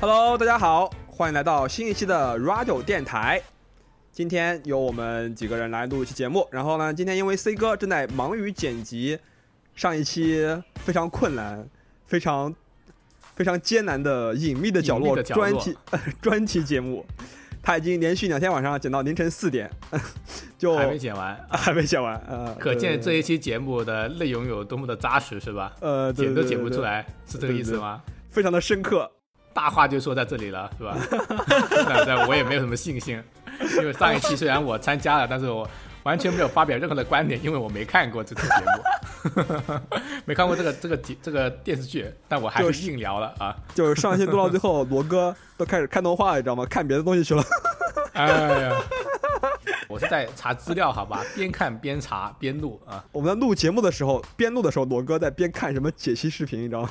Hello，大家好，欢迎来到新一期的 Radio 电台。今天由我们几个人来录一期节目。然后呢，今天因为 C 哥正在忙于剪辑上一期非常困难、非常非常艰难的隐秘的角落专题 专题节目，他已经连续两天晚上剪到凌晨四点，就还没剪完，还没剪完。呃，可见这一期节目的内容有多么的扎实，是吧？呃剪都剪不出来，是这个意思吗？非常的深刻。大话就说在这里了，是吧？那那我也没有什么信心，因为上一期虽然我参加了，但是我完全没有发表任何的观点，因为我没看过这个节目，没看过这个这个节这个电视剧，但我还是硬聊了啊！就是上一期录到最后，罗哥都开始看动画，你知道吗？看别的东西去了。哎呀，我是在查资料，好吧，边看边查边录啊。我们在录节目的时候，边录的时候，罗哥在边看什么解析视频，你知道吗？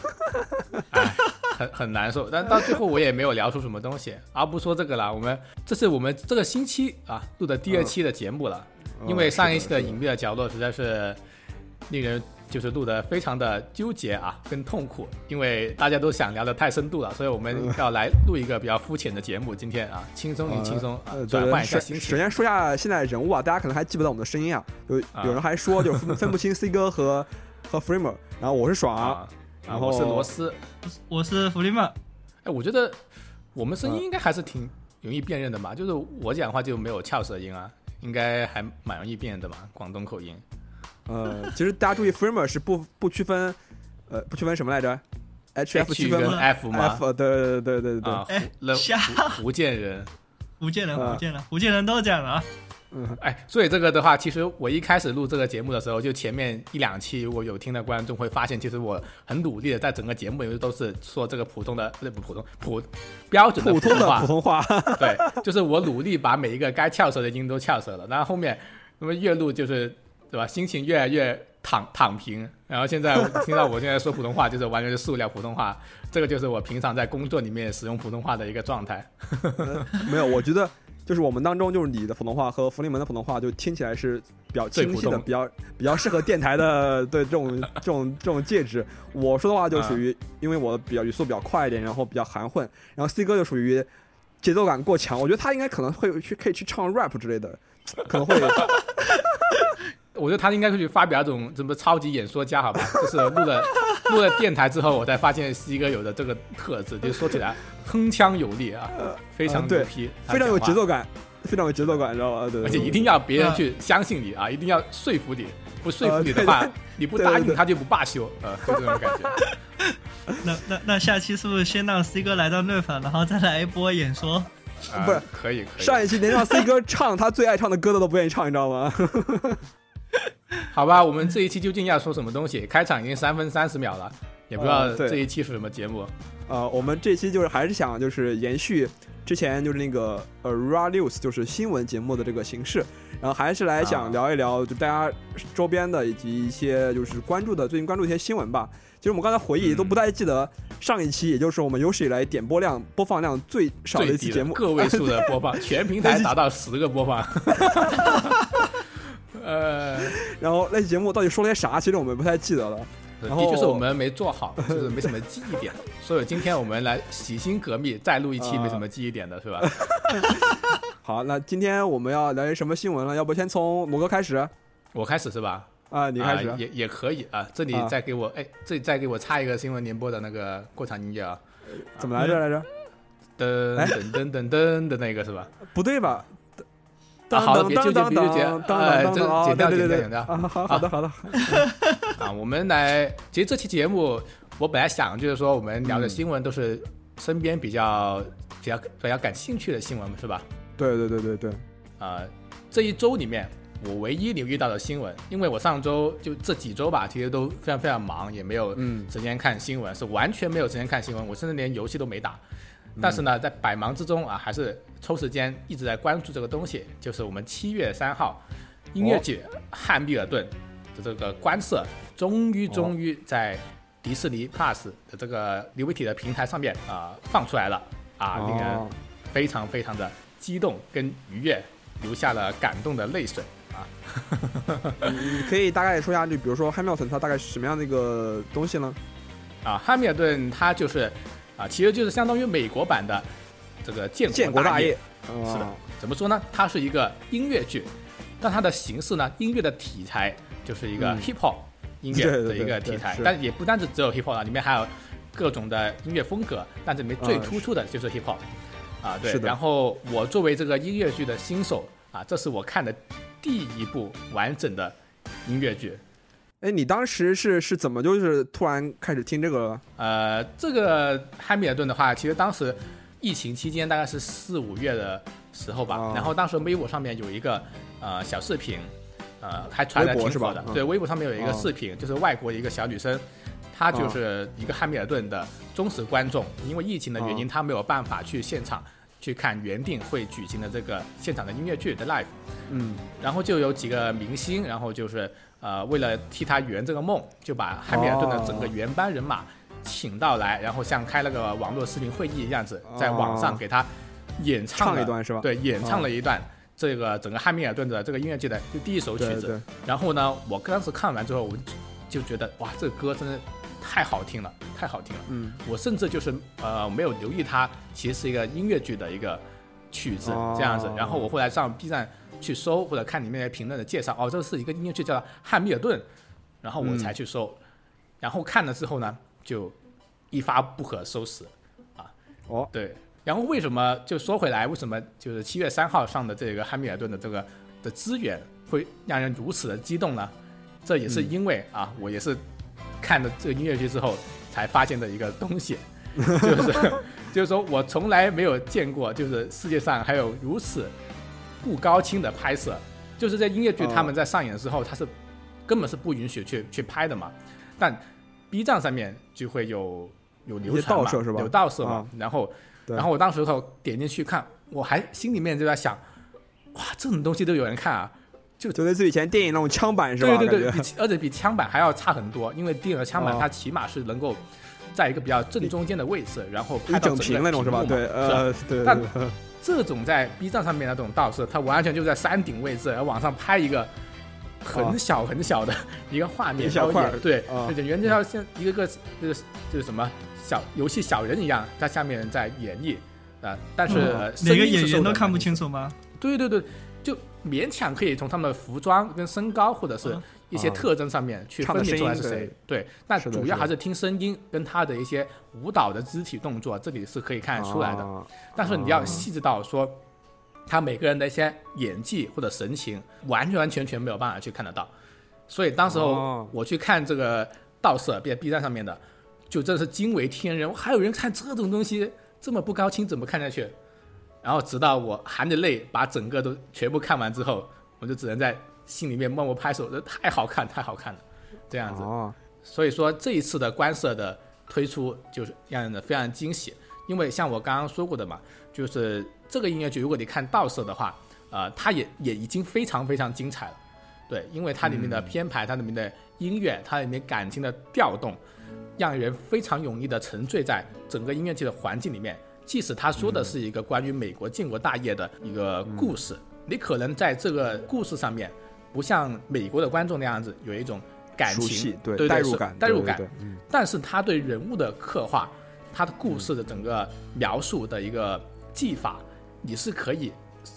哎，很很难受，但到最后我也没有聊出什么东西。而不说这个了，我们这是我们这个星期啊录的第二期的节目了，因为上一期的隐秘的角落实在是令人就是录的非常的纠结啊，跟痛苦，因为大家都想聊的太深度了，所以我们要来录一个比较肤浅的节目。今天啊，轻松与轻松转换一下首首心情。先说一下现在人物啊，大家可能还记不得我们的声音啊。有啊有人还说就是分分不清 C 哥和和 Framer，然后我是爽，然后我是罗斯。我是弗利曼，哎，我觉得我们声音嗯应该还是挺容易辨认的嘛，就是我讲话就没有翘舌音啊，应该还蛮容易辨认的嘛，广东口音。呃，其实大家注意 Framer 是不不区分，呃，不区分什么来着？H F 区跟分 F 吗？F 对对对对对对，啊，哎福那瞎福福建人。福建人，啊福建人，福建人都这样的啊。嗯，哎，所以这个的话，其实我一开始录这个节目的时候，就前面一两期，如果有听的观众会发现，其实我很努力的在整个节目里面都是说这个普通的，不是不普通普标准的普通话。普，通话，对，就是我努力把每一个该翘舌的音都翘舌了，然后后面那么越录就是对吧，心情越来越躺躺平，然后现在听到我现在说普通话，就是完全是塑料普通话，这个就是我平常在工作里面使用普通话的一个状态。没有，我觉得就是我们当中就是你的普通话和福临门的普通话就听起来是比较清晰的，比较比较适合电台的 对这种这种这种介质。我说的话就属于，因为我比较语速比较快一点，然后比较含混，然后 C 哥就属于节奏感过强。我觉得他应该可能会去可以去唱 rap 之类的，可能会 我觉得他应该会去发表这种什么超级演说家，好吧？就是录了录了电台之后，我才发现 C 哥有的这个特质，就说起来铿锵有力啊，非常牛批，他非常有节奏感，非常有节奏感，你知道吗？对，而且一定要别人去相信你啊，一定要说服你，不说服你的呃话，你不答应他就不罢休，呃，就这种感觉。那那那下期是不是先让 C 哥来到 rap，然后再来一波演说？啊不是可以可以，上一期连让 C 哥唱他最爱唱的歌的都不愿意唱，你知道吗？好吧，我们这一期究竟要说什么东西？开场已经三分三十秒了，也不知道这一期是什么节目。呃，我们这期就是还是想就是延续之前就是那个呃 Ra News 就是新闻节目的这个形式，然后还是来啊想聊一聊就大家周边的以及一些就是关注的最近关注一些新闻吧。其实我们刚才回忆嗯都不太记得上一期，也就是我们有史以来点播量播放量最少的一期节目，个位数的播放，全平台达到十个播放。呃，然后那期节目到底说了些啥，其实我们不太记得了。的然后确是我们没做好，就是没什么记忆点，所以今天我们来洗心革面，再录一期啊没什么记忆点的是吧？好，那今天我们要聊些什么新闻了？要不先从罗哥开始我开始是吧？啊？你开始啊、也也可以啊。这里啊再给我，哎，这里再给我插一个新闻联播的那个过场音乐啊，怎么来着来着？噔哎噔噔噔噔的那个是吧？不对吧？啊好了别纠结别纠结当哎这剪掉剪掉剪掉啊，好好的好的，啊，我们来，其实这期节目我本来想就是说我们聊的嗯。新闻都是身边比较比较比较感兴趣的新闻是吧？对对对对对，啊，这一周里面我唯一留意到的新闻，因为我上周就这几周吧，其实都非常非常忙，也没有嗯。时间看新闻，是完全没有时间看新闻，我甚至连游戏都没打。但是呢，在百忙之中啊，还是抽时间一直在关注这个东西，就是我们七月三号音乐节《汉密尔顿》的这个官摄，终于终于在迪士尼 Plus 的这个流媒体的平台上面啊、放出来了啊，令人哦非常非常的激动跟愉悦，流下了感动的泪水啊。你可以大概说一下，就比如说 Hamilton 它大概是什么样的一个东西呢？啊，汉密尔顿它就是啊，其实就是相当于美国版的这个建建国大业，是的啊，怎么说呢？它是一个音乐剧，但它的形式呢，音乐的题材就是一个嗯。hip hop 音乐的一个对题材，是。但也不单只只有 hip hop 啊，里面还有各种的音乐风格，但这里面最啊突出的就是 hip hop 啊，对然后我作为这个音乐剧的新手啊，这是我看的第一部完整的音乐剧。哎，你当时是是怎么就是突然开始听这个了？呃，这个汉密尔顿的话，其实当时疫情期间大概是四五月的时候吧，哦然后当时微博上面有一个呃小视频，呃还传的挺火的。是吧嗯对，微博上面有一个哦视频，就是外国一个小女生，她就是一个汉密尔顿的忠实观众，因为疫情的原因，哦她没有办法去现场去看原定会举行的这个现场的音乐剧的 live。嗯，然后就有几个明星，然后就是呃，为了替他圆这个梦，就把汉密尔顿的整个原班人马请到来，然后像开了个网络视频会议一样子，在网上给他演唱了唱一段是吧？对，演唱哦了一段这个整个汉密尔顿的这个音乐剧的就第一首曲子。然后呢，我当时看完之后，我就觉得哇，这个歌真的太好听了，太好听了。嗯，我甚至就是呃没有留意它其实是一个音乐剧的一个曲子哦这样子。然后我后来上 B 站去搜或者看里面的评论的介绍，哦，这是一个音乐剧叫《汉密尔顿》，然后我才去搜，然后看了之后呢，就一发不可收拾啊。哦，对，然后为什么就说回来，为什么就是七月三号上的这个汉密尔顿的这个的资源会让人如此的激动呢？这也是因为、啊，我也是看了这个音乐剧之后才发现的一个东西，就是就是说我从来没有见过，就是世界上还有如此不高清的拍摄，就是在音乐剧哦他们在上演的时候，它是根本是不允许去去拍的嘛，但 B 站上面就会有有流传嘛，是吧？有盗摄嘛，啊。然后然后我当时候点进去看，我还心里面就在想，哇，这种东西都有人看啊！就类似于以前电影那种枪版是吧？对对对，比而且比枪版还要差很多，因为电影的枪版哦它起码是能够在一个比较正中间的位置，然后拍整到整个屏那种是吧？对，呃，对但对对，这种在 B 站上面的这种道士，他完全就在山顶位置，然后往上拍一个很小很小的一个画面，哦小块对，啊就原就像像一个个就是就是什么小游戏小人一样，在下面在演绎啊、但是、嗯呃每个演员都看不。清楚吗？对对对，就勉强可以从他们的服装跟身高或者是嗯一些啊特征上面去分辨出来是谁。对，那主要还是听声音跟他的一些舞蹈的肢体动作，这里是可以看得出来的。啊但是你要细致到说，他每个人的一些演技或者神情，完完全全没有办法去看得到。所以当时候哦我去看这个盗摄，在 B 站上面的，就真的是惊为天人。还有人看这种东西这么不高清，怎么看下去？然后直到我含着泪把整个都全部看完之后，我就只能在心里面默默拍手，这太好看，太好看了，这样子。哦，所以说这一次的官摄的推出就是让人非常惊喜，因为像我刚刚说过的嘛，就是这个音乐剧，如果你看倒摄的话，呃，它也也已经非常非常精彩了，对，因为它里面的编排、它里面的音乐、它里面感情的调动，让人非常容易的沉醉在整个音乐剧的环境里面。即使他说的是一个关于美国建国大业的一个故事，你可能在这个故事上面，不像美国的观众那样子有一种感情，对对代入感，代入感。但是他对人物的刻画，他的故事的整个描述的一个技法，你是可以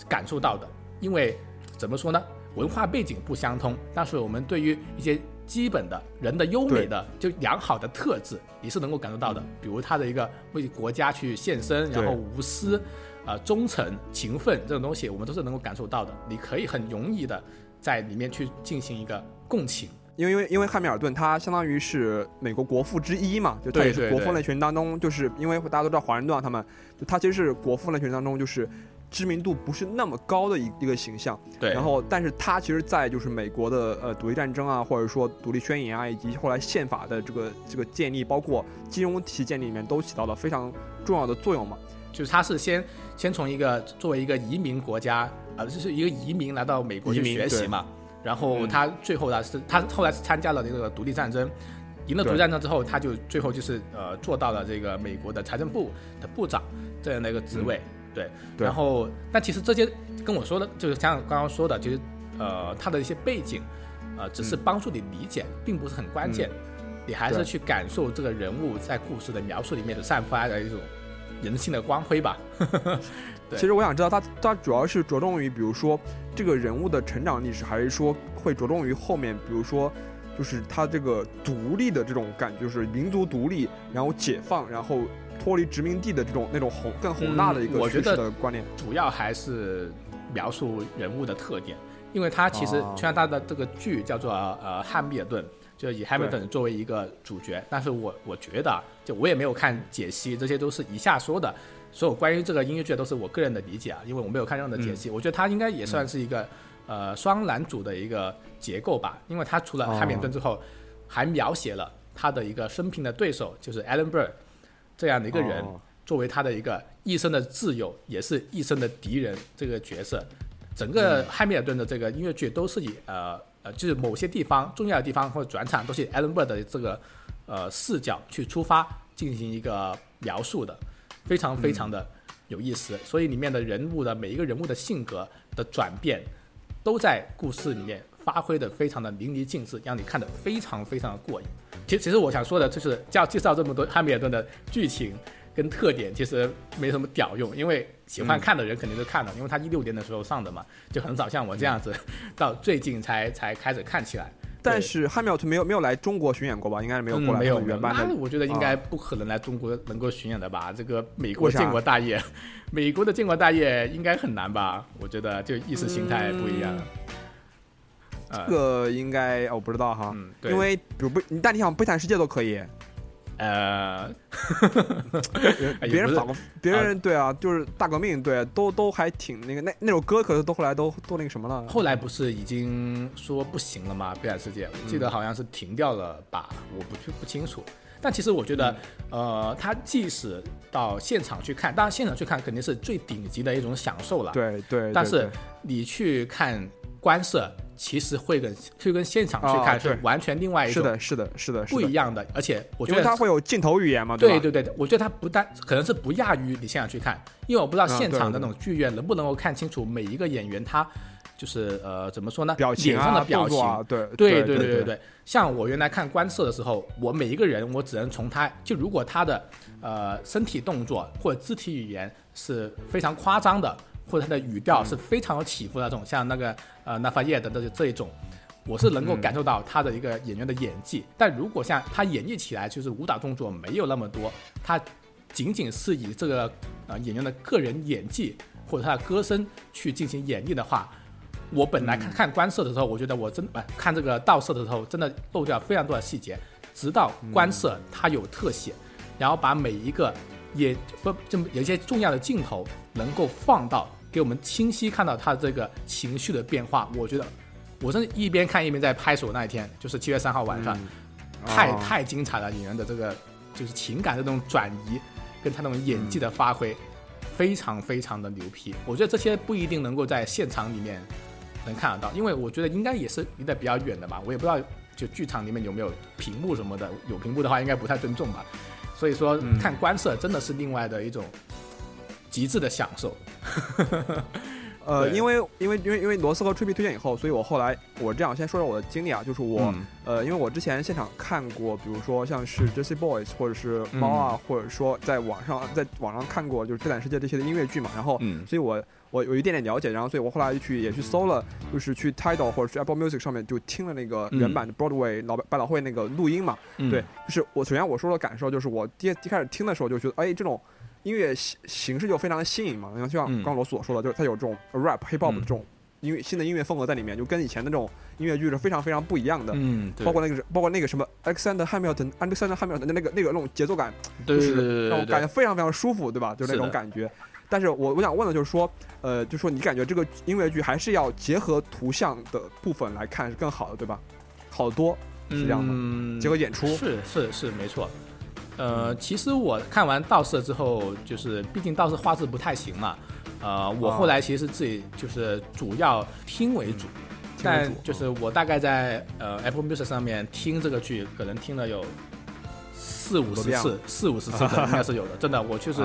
感受到的。因为怎么说呢，文化背景不相通，但是我们对于一些基本的人的优美的就良好的特质，你是能够感受到的。比如他的一个为国家去献身，然后无私。啊、忠诚、勤奋这种东西，我们都是能够感受到的。你可以很容易的在里面去进行一个共情。因为因为因为汉密尔顿他相当于是美国国父之一嘛，就他也是国父类群当中，就是因为大家都知道华盛顿他们，就他其实是国父类群当中就是知名度不是那么高的一一个形象。对，然后，但是他其实，在就是美国的呃独立战争啊，或者说独立宣言啊，以及后来宪法的这个这个建立，包括金融体系建立里面，都起到了非常重要的作用嘛。就是他是先先从一个作为一个移民国家，呃，就是一个移民来到美国去学习嘛。然后嗯他最后呢是，他后来是参加了这个独立战争，赢了独立战争之后，他就最后就是呃做到了这个美国的财政部的部长这样的一个职位。对，嗯对然后但其实这些跟我说的，就是像刚刚说的，就是呃他的一些背景，呃只是嗯帮助你理解，并不是很关键。你还是去感受这个人物在故事的描述里面的散发的一种人性的光辉吧。对其实我想知道他他主要是着重于，比如说这个人物的成长历史，还是说会着重于后面，比如说就是他这个独立的这种感觉，就是民族独立，然后解放，然后脱离殖民地的这种那种宏更宏大的一个叙事嗯我觉得的观念。主要还是描述人物的特点，因为他其实哦虽然他的这个剧叫做呃汉密尔顿，就以汉密尔顿作为一个主角，但是我我觉得啊就我也没有看解析，这些都是以下说的，所有关于这个音乐剧都是我个人的理解啊，因为我没有看任何的解析，我觉得他应该也算是一个、呃双男主的一个结构吧，因为他除了哦。汉密尔顿之后，还描写了他的一个生平的对手，就是 Alan Burr 这样的一个人。哦。作为他的一个一生的挚友，也是一生的敌人这个角色，整个汉密尔顿的这个音乐剧都是以呃呃，就是某些地方重要的地方或者转场都是以 Alan Bird 的这个呃视角去出发进行一个描述的，非常非常的有意思。所以里面的人物的每一个人物的性格的转变，都在故事里面发挥的非常的淋漓尽致，让你看得非常非常的过瘾。其实，其实我想说的就是，要介绍这么多汉密尔顿的剧情跟特点，其实没什么屌用，因为喜欢看的人肯定都看了，因为他一六年的时候上的嘛，就很少像我这样子，到最近才才开始看起来。但是汉密尔顿没有没有来中国巡演过吧？应该是没有过来嗯、没有原班我觉得应该不可能来中国能够巡演的吧？这个美国建国大业，美国的建国大业应该很难吧？我觉得就意识形态不一样。呃这个应该哦我不知道哈，因为比如不，你但你想悲惨世界都可以，呃，别人反过，别人对啊，就是大革命，对，都都还挺那个，那那首歌可是都后来都都那个什么了。后来不是已经说不行了吗？悲惨世界，我记得好像是停掉了吧，我不不清楚。但其实我觉得，呃，他即使到现场去看，当然现场去看肯定是最顶级的一种享受了。对对，但是你去看观色，其实会跟会跟现场去啊看是完全另外一种是的，是的，是的，是不一，样的。而且我觉得它会有镜头语言嘛，吧？对对对，我觉得它不但可能是不亚于你现场去看，因为我不知道啊现场的那种剧院能不能够看清楚每一个演员他就是呃怎么说呢，表情脸上的啊，表情。对对对对对对，像我原来看观摄的时候，我每一个人我只能从他就如果他的呃身体动作或者肢体语言是非常夸张的，或者他的语调是非常有起伏的那种，像那个呃纳法叶的这这一种，我是能够感受到他的一个演员的演技。但如果像他演绎起来就是舞蹈动作没有那么多，他仅仅是以这个呃演员的个人演技或者他的歌声去进行演绎的话，我本来看看观色的时候，我觉得我真呃看这个倒色的时候，真的漏掉非常多的细节，直到观色它有特写，然后把每一个也不这么有一些重要的镜头能够放到给我们清晰看到他这个情绪的变化，我觉得我真是一边看一边在拍手。那一天就是七月三号晚上，太、哦太精彩了，演员的这个就是情感的这种转移，跟他那种演技的发挥，非常非常的牛批。我觉得这些不一定能够在现场里面能看得到，因为我觉得应该也是离得比较远的吧，我也不知道就剧场里面有没有屏幕什么的，有屏幕的话应该不太尊重吧。所以说嗯看观色真的是另外的一种极致的享受。呃，因为因为因为因为罗斯和吹皮推荐以后，所以我后来我这样先说说我的经历啊，就是我、嗯。呃，因为我之前现场看过，比如说像是 Jessie Boys 或者是猫啊，或者说在网上在网上看过就是《悲惨世界》这些的音乐剧嘛，然后嗯。所以我我有一点点了解，然后所以我后来就去也去搜了，就是去 Tidal 或者是 Apple Music 上面就听了那个原版的 Broadway 老百老汇那个录音嘛，嗯。对，就是我首先我说的感受就是我第一一开始听的时候就觉得，哎，这种音乐形形式就非常的新颖嘛，然后就像嗯刚刚罗所说的，就是它有这种 rap hip hop 的嗯这种音乐新的音乐风格在里面，就跟以前的这种音乐剧是非常非常不一样的。嗯，对包括那个是包括那个什么 Alexander Hamilton Alexander Hamilton 的那个那个那种节奏感，就是让我感觉非常非常舒服，对吧？就是那种感觉。但是我我想问的就是说，呃，就说你感觉这个音乐剧还是要结合图像的部分来看是更好的，对吧？好多是这样的？嗯结合演出，是是是没错。呃，其实我看完道士之后，就是毕竟道士画质不太行嘛，呃，我啊后来其实自己就是主要听为主，但就是我大概在呃 Apple Music 上面听这个剧，可能听了有四五十次，四五十次的应该是有的，真的，我就是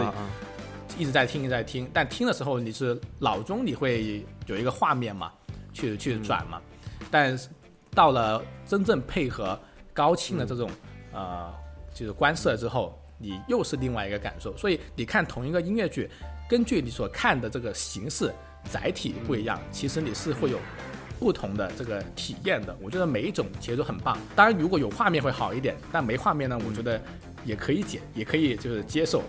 一直在听，一直在听。但听的时候，你是脑中你会有一个画面嘛，去嗯去转嘛。但是到了真正配合高清的这种、呃，就是观色之后，你又是另外一个感受。所以你看同一个音乐剧，根据你所看的这个形式载体不一样，其实你是会有不同的这个体验的。我觉得每一种其实都很棒。当然，如果有画面会好一点，但没画面呢，我觉得也可以解，也可以就是接受。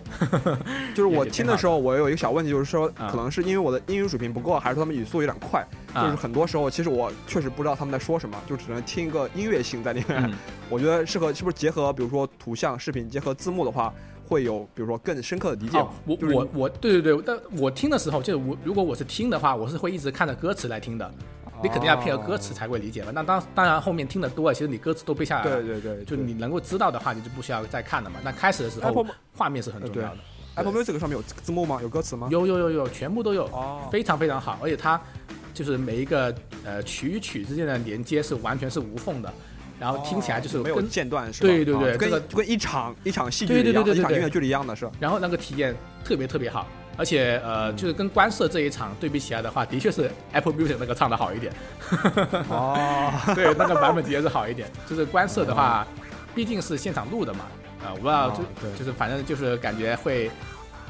就是我听的时候，我有一个小问题，就是说，啊可能是因为我的英语水平不够，还是他们语速有点快。啊就是很多时候，其实我确实不知道他们在说什么，就只能听一个音乐性在里面。嗯 我觉得适合是不是结合，比如说图像、视频结合字幕的话，会有比如说更深刻的理解。哦，我就是我我对对对，但我听的时候，就是我如果我是听的话，我是会一直看着歌词来听的。你肯定要配合歌词才会理解嘛。那当当然后面听的多了，其实你歌词都背下来了。对对对，就你能够知道的话，你就不需要再看了嘛。那开始的时候画面是很重要的。Apple Music 上面有字幕吗？有歌词吗？有有有有，全部都有，哦，非常非常好，而且它就是每一个呃曲与曲之间的连接是完全是无缝的，然后听起来就是哦没有间断是吧？对对对啊跟这个就跟一场一场戏剧对对一样，对对对对一场音乐剧一样的是吧。然后那个体验特别特别好，而且呃，就是跟观色这一场对比起来的话，的确是 Apple Music 那个唱的好一点，哦，对，那个版本的确是好一点。就是观色的话，毕竟是现场录的嘛，啊、我不知道就、就是反正就是感觉会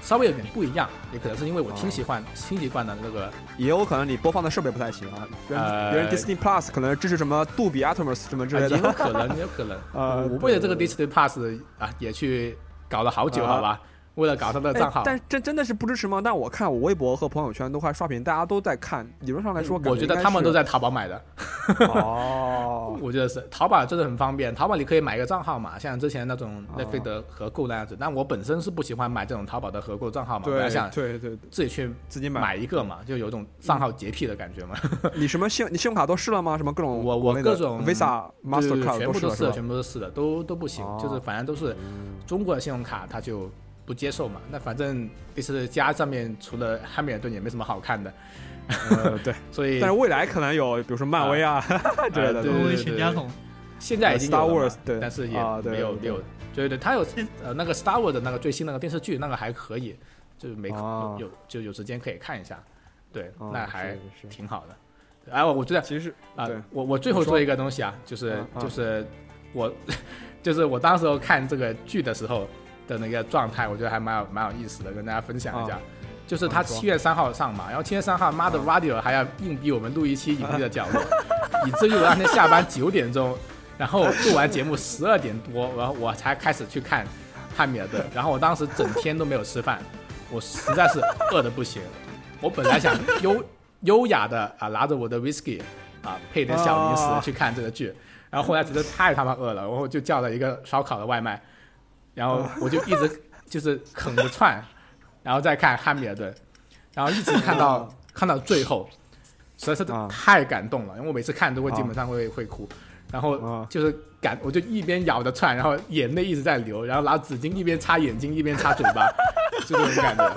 稍微有点不一样，也可能是因为我听习惯、听习惯的那个也有可能你播放的设备不太行啊。别人呃别人 Disney Plus 可能支持什么杜比 Atmos 什么之类的。也有可能，也有可能。呃我我为了这个 Disney Plus 啊，也去搞了好久，啊好吧？为了搞他的账号哎，但真真的是不支持吗？但我看我微博和朋友圈都快刷屏，大家都在看。理论上来说，我觉得他们都在淘宝买的。哦，我觉得是淘宝真的很方便，淘宝你可以买一个账号嘛，像之前那种哦奈飞的合购那样子。但我本身是不喜欢买这种淘宝的合购账号嘛，我对还想对对，自己去自己买。买一个嘛，就有种账号洁癖的感觉嘛。你什么信你信用卡都试了吗？什么各种我我各种 Visa、Mastercard 全部都试了？全部都试了，都都不行，哦就是反正都是中国的信用卡，它就不接受嘛。那反正第四家上面除了汉密尔顿也没什么好看的，呃，对。所以但是未来可能有，比如说漫威啊 之类的。东西。对对对。全家桶，现在已经有 Star Wars，对。但是也啊对对没有没有，对对，他有呃那个 Star Wars 的那个最新那个电视剧，那个还可以，就是没哦有有就有时间可以看一下，对，哦那还是是。挺好的。哎，我我觉得其实啊对，我我最后说说一个东西啊，就是就是我 就是我当时候看这个剧的时候的那个状态，我觉得还蛮有蛮有意思的，跟大家分享一下啊。就是他七月三号上嘛，然后七月三号，妈的 Radio 还要硬逼我们录一期隐秘的角落，以至于我那天下班九点钟，然后录完节目十二点多，然后我才开始去看汉密尔顿，然后我当时整天都没有吃饭，我实在是饿的不行。我本来想优优雅的啊拿着我的 whisky 啊配点小零食哦去看这个剧，然后后来觉得太他妈饿了，然后就叫了一个烧烤的外卖，然后我就一直就是啃着串，然后再看汉密尔顿，然后一直看到看到最后，实在是啊太感动了，因为我每次看都会基本上会会哭，然后啊就是感我就一边咬着串，然后眼泪一直在流，然后拿纸巾一边擦眼睛一边擦嘴巴，就这种感觉。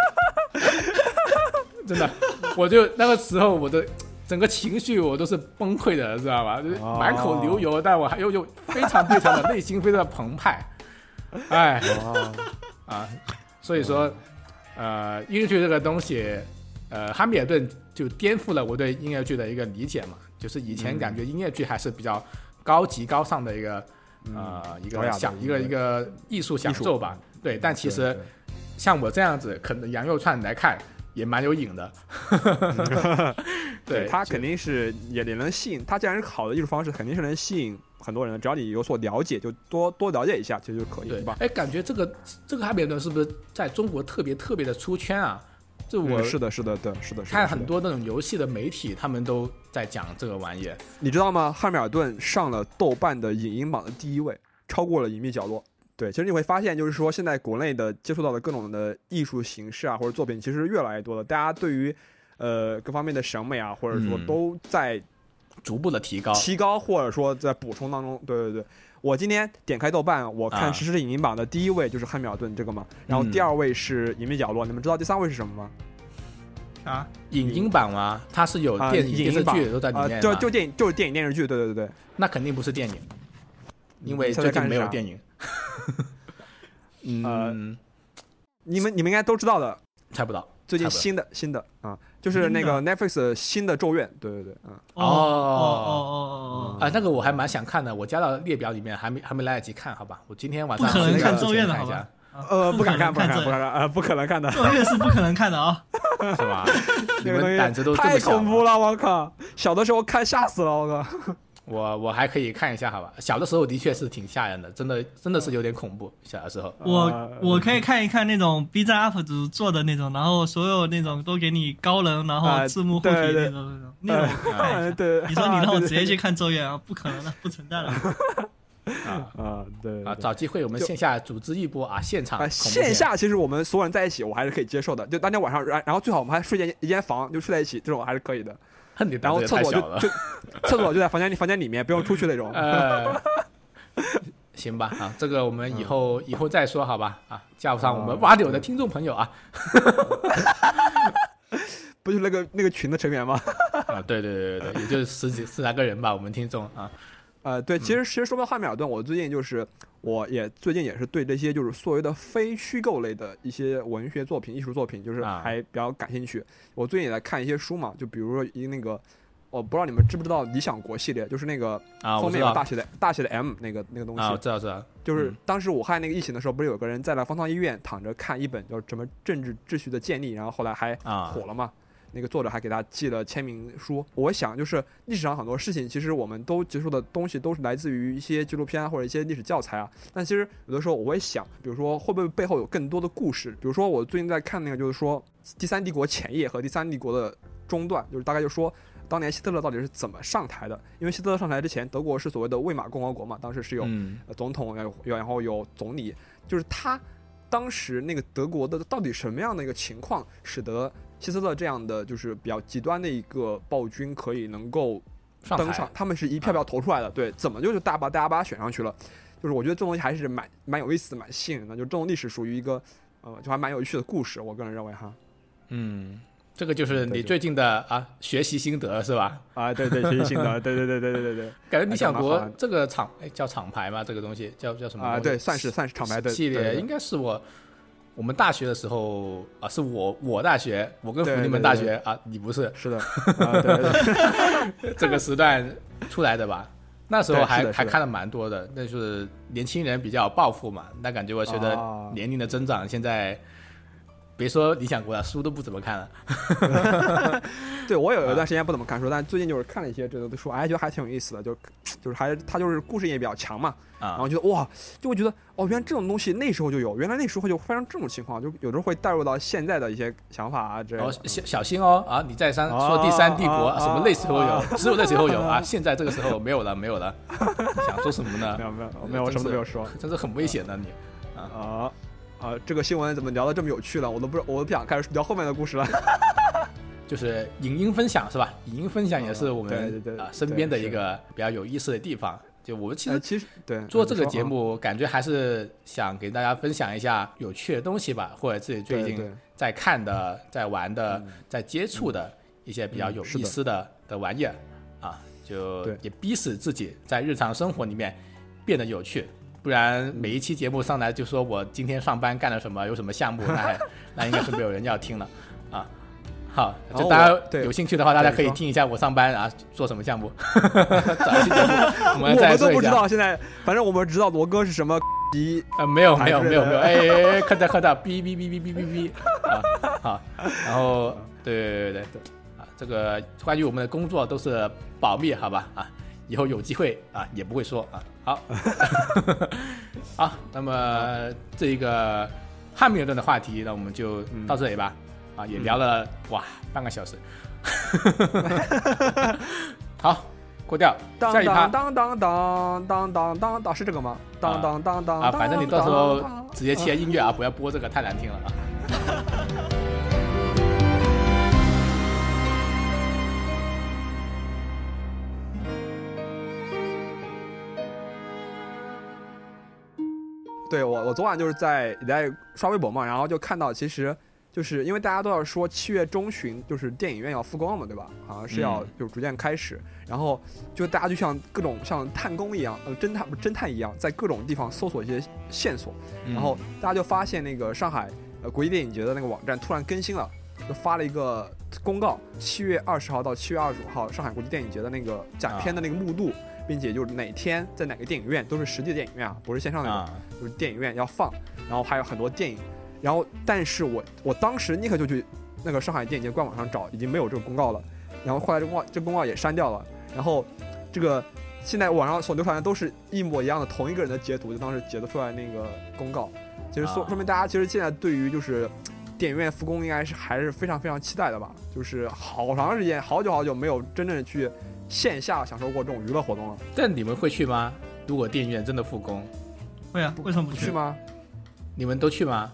真的，我就那个时候我的整个情绪我都是崩溃的，知道吧？就是满口流油，但我还又又非常非常的内心非常的澎湃，哎哦啊，所以说，呃，音乐剧这个东西，呃，汉密尔顿就颠覆了我对音乐剧的一个理解嘛，就是以前嗯感觉音乐剧还是比较高级高尚的一个。呃，一个享一个一个艺术享受吧，对，但其实像我这样子啃着羊肉串来看，也蛮有瘾的。对，就他肯定是也也能吸引，他既然是好的艺术方式，肯定是能吸引很多人的。只要你有所了解，就多多了解一下，其实就可以，对吧？哎，感觉这个这个哈密尔顿是不是在中国特别特别的出圈啊？这我嗯是的，是的，对，是的。看很多那种游戏的媒体，他们都在讲这个玩意。你知道吗？汉密尔顿上了豆瓣的影音榜的第一位，超过了《隐秘角落》。对，其实你会发现，就是说现在国内的接触到的各种的艺术形式啊，或者作品，其实越来越多了。大家对于呃各方面的审美啊，或者说嗯都在逐步的提高，提高，或者说在补充当中。对对对，我今天点开豆瓣，我看啊实时影音榜的第一位就是汉密尔顿这个嘛，然后嗯第二位是隐秘角落。你们知道第三位是什么吗？啊，影音版吗，它是有啊电影、电视剧都在里啊、面嘛就就电影就是电影电视剧，对对对对。那肯定不是电影，因为最近没有电影。嗯，你们你们应该都知道的，猜不到。最近新的新的啊，就是那个 Netflix 新的《咒怨》，对对对，嗯，哦哦哦哦哦啊，那个我还蛮想看的，我加到列表里面，还没还没来得及看，好吧？我今天晚上不可能看咒怨的好吧呃，不敢看，不敢看，不敢看，呃，不可能看的，咒怨是不可能看的啊！是吧？你 那个东西们胆子都太？恐怖了，我靠！小的时候看吓死了，我靠！我我还可以看一下，好吧？小的时候的确是挺吓人的，真的真的是有点恐怖。小的时候，我呃我可以看一看那种 B 站 UP 主做的那种，然后所有那种都给你高能，然后啊字幕护体对对那种那种，那种对，你说你让我直接去看咒怨啊？不可能的，不存在的。啊啊，对啊，找机会我们线下组织一波啊，现场线下其实我们所有人在一起，我还是可以接受的。就当天晚上，然然后最好我们还睡间一间房，就睡在一起，这种还是可以的。然后厕所就 就厕所就在房间里房间里面，不用出去那种。呃，行吧啊，这个我们以后、以后再说好吧啊，叫上我们啊挖柳的听众朋友啊不就是那个那个群的成员吗？啊，对对对对对，也就是十几十来个人吧，我们听众啊，呃，对，其实其实说到汉密尔顿，我最近就是我也最近也是对这些就是所谓的非虚构类的一些文学作品、艺术作品，就是啊还比较感兴趣。我最近也在看一些书嘛，就比如说一个那个，我不知道你们知不知道《理想国》系列，就是那个啊，我封面有大写的大写的 M 那个那个东西，啊，知道知道，就是嗯当时武汉那个疫情的时候，不是有个人在那方舱医院躺着看一本叫什么《政治秩序的建立》，然后后来还啊火了嘛。那个作者还给他寄了签名书。我想，就是历史上很多事情，其实我们都接触的东西都是来自于一些纪录片啊，或者一些历史教材啊。但其实有的时候我会想，比如说会不会背后有更多的故事？比如说我最近在看那个，就是说第三帝国前夜和第三帝国的中段，就是大概就说当年希特勒到底是怎么上台的？因为希特勒上台之前，德国是所谓的魏玛共和国嘛，当时是有总统，有有然后有总理，就是他当时那个德国的到底什么样的一个情况，使得希特勒这样的就是比较极端的一个暴君可以能够登上，他们是一票票投出来的，对，怎么就是大把大家把他选上去了？就是我觉得这种东西还是蛮蛮有意思的，蛮吸引人的。就这种历史属于一个呃，就还蛮有趣的故事，我个人认为哈。嗯，这个就是你最近的啊学习心得是吧？啊，对对，学习心得，对对对对对对对感觉理想国这个厂哎叫厂牌吗？这个东西叫叫什么啊，对，算是算是厂牌的对对系列应该是我我们大学的时候啊，是我我大学，我跟福利门大学啊，你不是是的，啊，对对对 这个时段出来的吧？那时候还还看的蛮多的，那就是年轻人比较有抱负嘛。那感觉我随着啊年龄的增长，现在别说理想国了，书都不怎么看了。对我有一段时间不怎么看书，但最近就是看了一些这个书，哎，觉得还挺有意思的，就就是还他就是故事性也比较强嘛，然啊后，觉得哇，就会觉得哦，原来这种东西那时候就有，原来那时候就发生这种情况，就有时候会带入到现在的一些想法啊之类的然后。小小心哦啊！你再三啊说第三帝国啊什么那时候啊有，只有那时候有 啊，现在这个时候没有了，没有了。想说什么呢没？有没有没有，我什么都没有说真是很危险的你。啊啊！这个新闻怎么聊得这么有趣了？我都不知我都不想开始聊后面的故事了。就是影音分享是吧？影音分享也是我们啊身边的一个比较有意思的地方。就我们其呃，实其实对做这个节目，感觉还是想给大家分享一下有趣的东西吧，或者自己最近在看的、在玩的嗯、在接触的一些比较有意思的的玩意儿啊，就也逼死自己在日常生活里面变得有趣。不然每一期节目上来就说我今天上班干了什么，有什么项目，那那应该是没有人要听了啊。好，就大家对有兴趣的话，大家可以听一下我上班啊做什么项目，找一期节目我我们再们都。不知道，现在反正我们知道罗哥是什么没有没有没有没有，哎看到看到，哔哔哔哔哔哔哔。啊，好，然后对对对对。对啊，这个关于我们的工作都是保密，好吧啊，以后有机会啊也不会说啊，好，好，那么这一个汉密尔顿的话题，那我们就到这里吧，啊，也聊了哇半个小时，好，过掉，当下一趴。当当当当当当当当是这个吗？当当当当啊，反正你到时候直接切音乐啊，不要播这个太难听了。啊。对我，我昨晚就是在也在刷微博嘛，然后就看到，其实就是因为大家都要说七月中旬就是电影院要复工了嘛，对吧？好像是要嗯。就逐渐开始，然后就大家就像各种像探工一样，呃，侦探不侦探一样，在各种地方搜索一些线索，然后大家就发现那个上海呃国际电影节的那个网站突然更新了，就发了一个公告，七月二十号到七月二十五号上海国际电影节的那个展片的那个目录，并且就是哪天在哪个电影院都是实际电影院啊，不是线上那种，啊，就是电影院要放，然后还有很多电影，然后但是我我当时立刻就去那个上海电影节官网上找，已经没有这个公告了，然后后来这公告这公告也删掉了，然后这个现在网上所流传的都是一模一样的同一个人的截图，就当时截的出来那个公告，其实说啊说明大家其实现在对于就是电影院复工应该是还是非常非常期待的吧，就是好长时间好久好久没有真正去线下享受过这种娱乐活动了，但你们会去吗？如果电影院真的复工，会啊，为什么不去？不去吗？你们都去吗？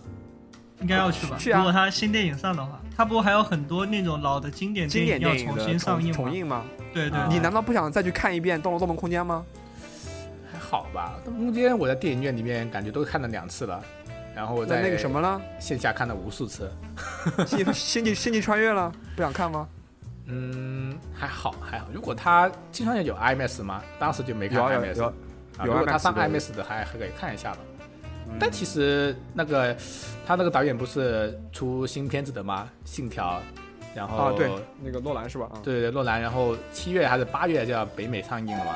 应该要去吧。去啊如果他新电影上的话，他不过还有很多那种老的经典经典电影要重新上映嘛。重映吗？对对啊你难道不想再去看一遍《动物盗梦空间》吗？还好吧。空间我在电影院里面感觉都看了两次了，然后在那那个什么呢？线下看了无数次。星星际星际穿越了，不想看吗？嗯，还好还好。如果他经常有 IMAX 吗？当时就没看有啊有 IMAX 有啊。有如果他上 IMAX 的还还可以看一下吧。嗯但其实那个他那个导演不是出新片子的吗？信条，然后啊，对，那个诺兰是吧？啊，对对诺兰，然后七月还是八月就要北美上映了嘛？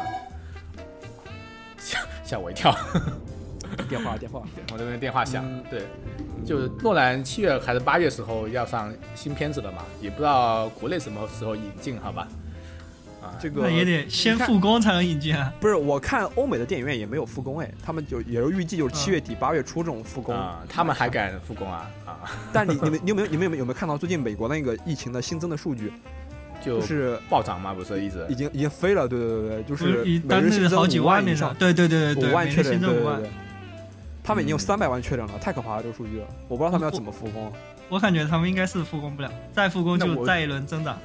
吓吓我一跳，电话电话，我这边电话响。嗯对，就是诺兰七月还是八月时候要上新片子的嘛？也不知道国内什么时候引进，好吧？啊，这个那也得先复工才能引进啊。不是我看欧美的电影院也没有复工哎，他们就也是预计就是七月底八月初这种复工。啊，他们还敢复工啊啊！但你 你们你有没有你们有没有有没有看到最近美国那个疫情的新增的数据？就就是暴涨嘛，不是意思已经已经飞了，对对对对，就是一每单日日新增好几五万以上那种，，对对对对对，五万确诊，对对对。。他们已经有嗯三百万确诊了，太可怕了这个数据，我不知道他们要怎么复工。我感觉他们应该是复工不了，再复工就再一轮增长。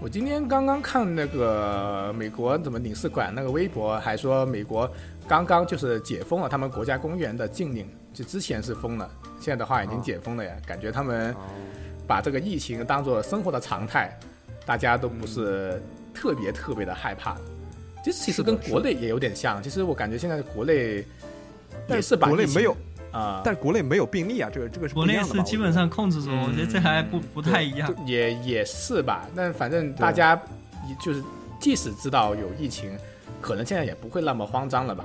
我今天刚刚看那个美国怎么领事馆那个微博，还说美国刚刚就是解封了他们国家公园的禁令，就之前是封了，现在的话已经哦解封了呀。感觉他们哦把这个疫情当做生活的常态，大家都不是特别特别的害怕。其实其实跟国内也有点像，其实我感觉现在国内但也是把国内没有，啊，但国内没有病例啊，这个这个是不国内一样的吧是基本上控制住，嗯我觉得这还不不太一样。也也是吧，但反正大家也就是即使知道有疫情，可能现在也不会那么慌张了吧？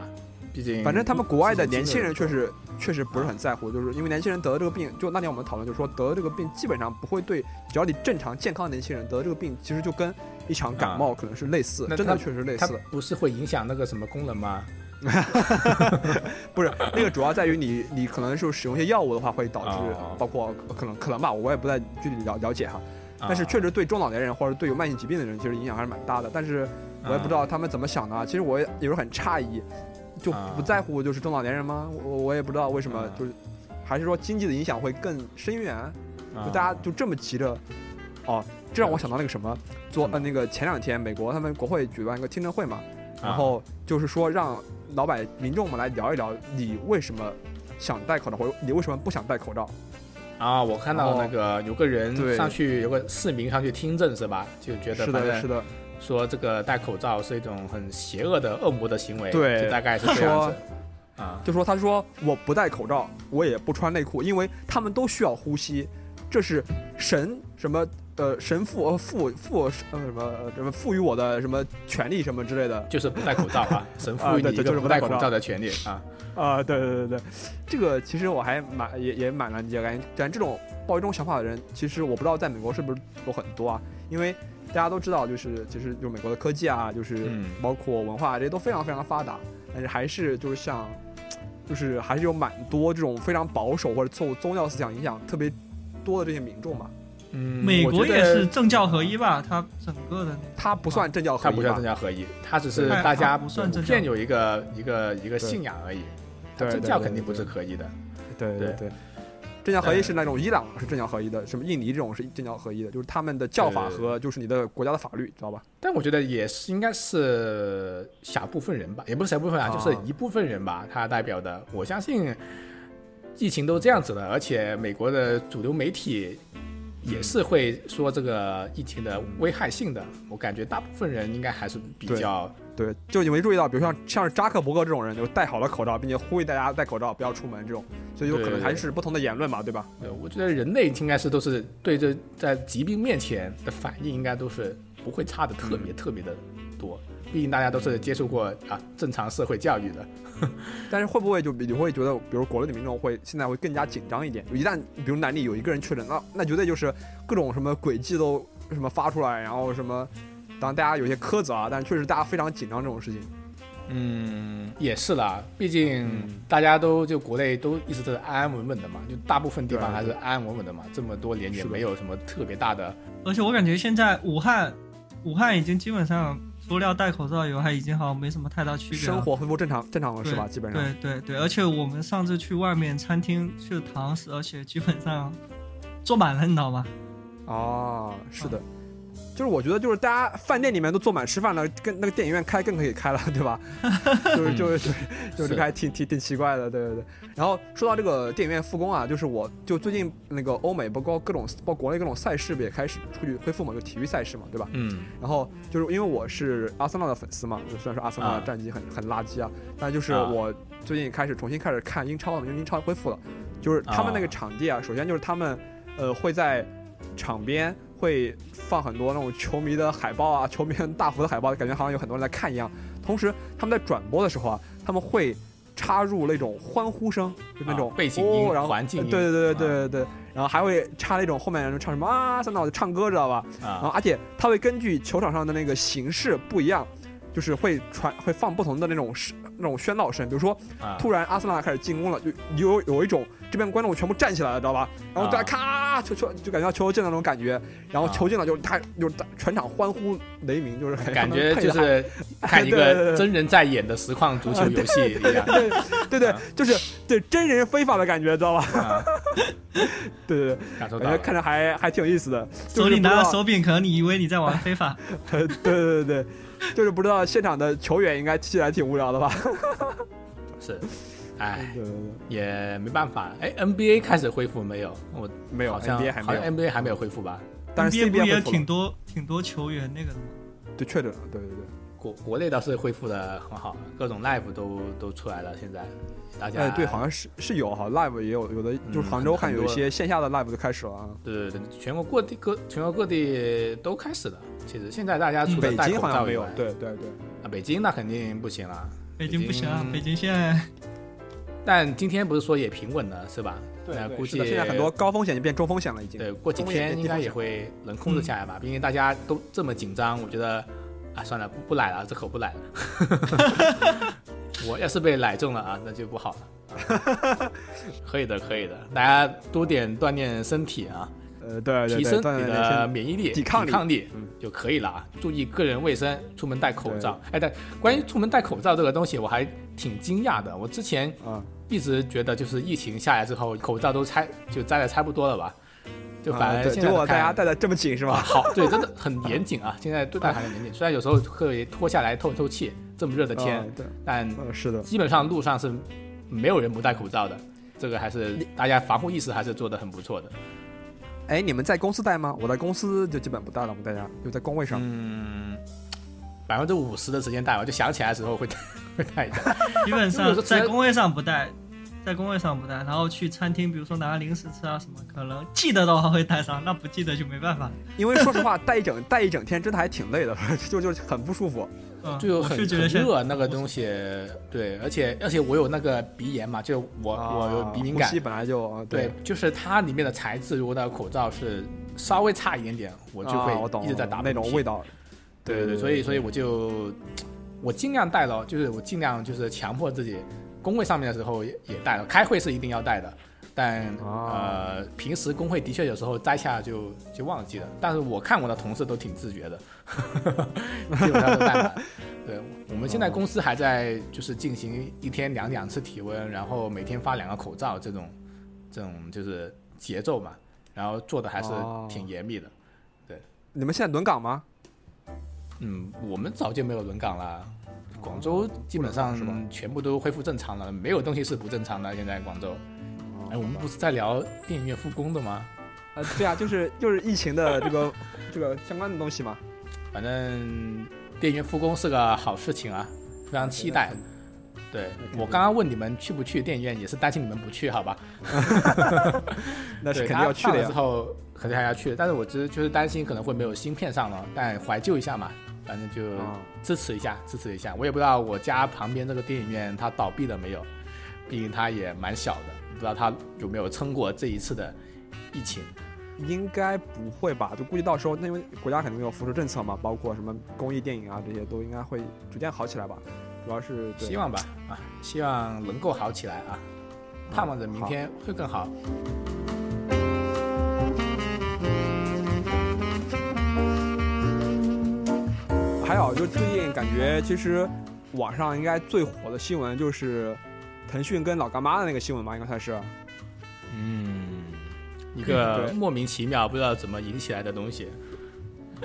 毕竟反正他们国外的年轻人确实确实不是很在乎，就是因为年轻人得了这个病，就那天我们讨论，就是说得了这个病基本上不会对，只要你正常健康的年轻人得了这个病，其实就跟一场感冒可能是类似，那真的确实类似。不是会影响那个什么功能吗？不是那个主要在于你你可能是使用一些药物的话，会导致哦包括可能可能吧，我也不太具体了了解哈。但是啊确实对中老年人或者对有慢性疾病的人，其实影响还是蛮大的。但是我也不知道他们怎么想的啊。其实我也有时候很诧异，就啊不在乎就是中老年人吗？我我也不知道为什么啊，就是还是说经济的影响会更深远，啊就大家就这么急着。哦，这让我想到那个什么，昨呃那个前两天美国他们国会举办一个听证会嘛，然啊后就是说让老百民众们来聊一聊，你为什么想戴口罩，或者你为什么不想戴口罩？啊，我看到那个有个人上去，有个市民上去听证是吧？就觉得是的，反正是的，说这个戴口罩是一种很邪恶的恶魔的行为，对就大概是这样子啊。就说他说我不戴口罩，我也不穿内裤，因为他们都需要呼吸，这是神什么呃神父呃赋赋呃什么呃什么赋予我的什么权利什么之类的就是不戴口罩啊，神啊赋予你一个对就是不戴口罩的权利啊。啊，对对对对，这个其实我还蛮也也蛮难理解，感觉感觉这种抱这种想法的人，其实我不知道在美国是不是有很多啊，因为大家都知道，就是其实就美国的科技啊，就是嗯包括文化这些都非常非常发达，但是还是就是像，就是还是有蛮多这种非常保守或者受宗教思想影响特别多的这些民众嘛，嗯，美国也是政教合一吧，它整个的那他不算政教合一吧它不算政？教合一，它只是大家它不算政教普遍有一个一个一个信仰而已。它对政教肯定不是合一的。对对对对。政教合一是那种伊朗是政教合一的，什么印尼这种是政教合一的，就是他们的教法和就是你的国家的法律，知道吧？但我觉得也是应该是小部分人吧，也不是小部分啊，啊就是一部分人吧，他代表的。我相信疫情都这样子了，而且美国的主流媒体也是会说这个疫情的危害性的。我感觉大部分人应该还是比较对，就你没注意到，比如像像是扎克伯格这种人，就戴好了口罩，并且呼吁大家戴口罩，不要出门这种，所以有可能还是不同的言论嘛，对吧？对，我觉得人类应该是都是对这在疾病面前的反应，应该都是不会差的特别特别的多。毕竟大家都是接受过啊正常社会教育的。但是会不会就你会觉得，比如国内的民众会现在会更加紧张一点？一旦比如南里有一个人确诊，那那绝对就是各种什么诡计都什么发出来，然后什么，当然大家有些苛责啊，但确实大家非常紧张这种事情。嗯，也是啦，毕竟嗯大家都就国内都一直都是安安稳稳的嘛，就大部分地方还是安安稳稳的嘛，这么多年也没有什么特别大的。而且我感觉现在武汉，武汉已经基本上除了戴口罩以外，已经好像没什么太大区别了。生活恢复正常正常了是吧？基本上。对对对，而且我们上次去外面餐厅去堂食，而且基本上坐满了，你知道吗？哦，是的，就是我觉得就是大家饭店里面都坐满吃饭了，跟那个电影院开更可以开了，对吧？就是就是就是还挺挺挺奇怪的，对对对。然后说到这个电影院复工啊，就是我就最近那个欧美包括各种包括国内各种赛事不也开始出去恢复嘛，就体育赛事嘛，对吧？嗯然后就是因为我是阿森纳的粉丝嘛，虽然说阿森纳的啊战绩很很垃圾啊，但就是啊我最近开始重新开始看英超了，因为英超恢复了，就是他们那个啊场地啊，首先就是他们呃会在场边会放很多那种球迷的海报啊，球迷很大幅的海报，感觉好像有很多人来看一样。同时他们在转播的时候啊，他们会插入那种欢呼声，就那种、啊背景音哦、然后环境音对对对对对对，然后还会插那种后面人唱什么啊，三岛就唱歌知道吧？然后啊而且他会根据球场上的那个形式不一样，就是会传会放不同的那种声那种喧闹声，比如说啊突然阿森纳开始进攻了，就有有一种这边观众全部站起来了，知道吧？然后大家咔球球就感觉到球进了那种感觉，然后啊球进了就他就是全场欢呼雷鸣，就是很感觉就是看一 对对对个真人在演的实况足球游戏一样。对对啊就是对真人非法的感觉，知道吧？啊，对对对，感受到看着还还挺有意思的。就手里拿着手柄，可能你以为你在玩非法。对对对对，就是不知道现场的球员应该踢起来挺无聊的吧？是，哎。也没办法。哎，NBA 开始恢复没有？我没有好像 NBA 还没有好像 NBA 还没有恢复吧？但是 CBA 也挺多挺多球员那个的吗？对确诊了，对对对。国国内倒是恢复的很好，各种 live 都都出来了。现在大家哎，对，好像是是有哈，live 也有，有的就是杭州看有一些线下的 live 都开始了啊。对对对，全国各地各全国各地都开始了。其实现在大家除了北京戴口好像没有罩以外，，对对对。啊，北京那肯定不行了。北京不行啊，北北京现在但今天不是说也平稳了是吧？那估计现在很多高风险就变中风险了，已经。对过几天应该也会能控制下来吧。毕竟大家都这么紧张，我觉得啊，算了，不不来了，这口不来了。我要是被奶中了啊，那就不好了。啊 可以的，可以的，大家多点锻炼身体啊，呃，对对对，提升你的免疫力、抵抗力抗力嗯就可以了啊。注意个人卫生，出门戴口罩。哎，但关于出门戴口罩这个东西，我还挺惊讶的。我之前啊，一直觉得，就是疫情下来之后，口罩都拆就摘的差不多了吧，就反啊而对结果大现在看家戴的这么紧是啊，吧？好，对，真的很严谨啊！现在对待还很严谨，虽然有时候会脱下来透透气，这么热的天，啊对，但呃，是的。基本上路上是没有人不戴口罩的。这个还是大家防护意识还是做的很不错的。哎，你们在公司戴吗？我在公司就基本不戴了，我们大家就在工位上。嗯，百分之五十的时间戴吧，就想起来的时候会戴 会戴一下。基本上在工位上不戴，在工位上不戴，然后去餐厅，比如说拿零食吃啊什么，可能记得的话会戴上，那不记得就没办法。因为说实话，戴一整戴一整天真的还挺累的，就就很不舒服。嗯，就很很觉得现热那个东西，对，而且而且我有那个鼻炎嘛，就我、我有鼻敏感本来就啊对，就是它里面的材质，如果那个口罩是稍微差一点点，我就会一直在打喷嚏那种味。道。对对对，所以所以我就我尽量带了，就是我尽量就是强迫自己，工会上面的时候也也带了，开会是一定要带的，但、啊呃平时工会的确有时候摘下就就忘记了，但是我看我的同事都挺自觉的，基本上都带满。对，我们现在公司还在就是进行一天量两次体温，然后每天发两个口罩这种这种就是节奏嘛，然后做的还是哦挺严密的。对你们现在轮岗吗？嗯，我们早就没有轮岗了。广州基本上是吧全部都恢复正常了，没有东西是不正常的。现在广州，哎，我们不是在聊电影院复工的吗？呃，对啊，就是就是疫情的这个 这个相关的东西嘛。反正电影院复工是个好事情啊，非常期待。对我刚刚问你们去不去电影院，也是担心你们不去，好吧？那是肯定要去的呀之。后肯定还要去，但是我只是就是担心可能会没有新片上了，但怀旧一下嘛，反正就啊支持一下，支持一下。我也不知道我家旁边这个电影院它倒闭了没有，毕竟它也蛮小的，不知道它有没有撑过这一次的疫情。应该不会吧？就估计到时候，那因为国家肯定有扶持政策嘛，包括什么公益电影啊这些，都应该会逐渐好起来吧。主要是对希望吧，啊，希望能够好起来啊，盼望着明天会更好。还有就最近感觉其实网上应该最火的新闻就是腾讯跟老干妈的那个新闻吧，应该算是。嗯，一个莫名其妙不知道怎么引起来的东西，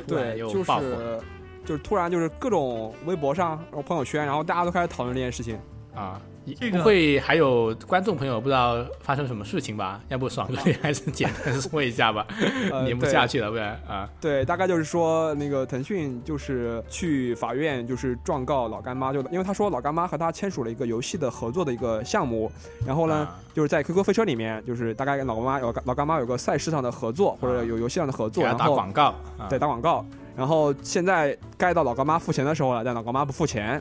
对，就又爆火。是就是突然就是各种微博上，然后朋友圈，然后大家都开始讨论这件事情。啊，这个不会还有观众朋友不知道发生什么事情吧？要不爽哥你还是简单说一下吧，呃 连不下去了，不然啊，对，大概就是说那个腾讯就是去法院就是状告老干妈，就因为他说老干妈和他签署了一个游戏的合作的一个项目，然后呢，啊。就是在 QQ 飞车里面，就是大概跟老干妈有老干妈有个赛事上的合作，或者有游戏上的合作，然后广告，啊。对打广告，然后现在该到老干妈付钱的时候了，但老干妈不付钱，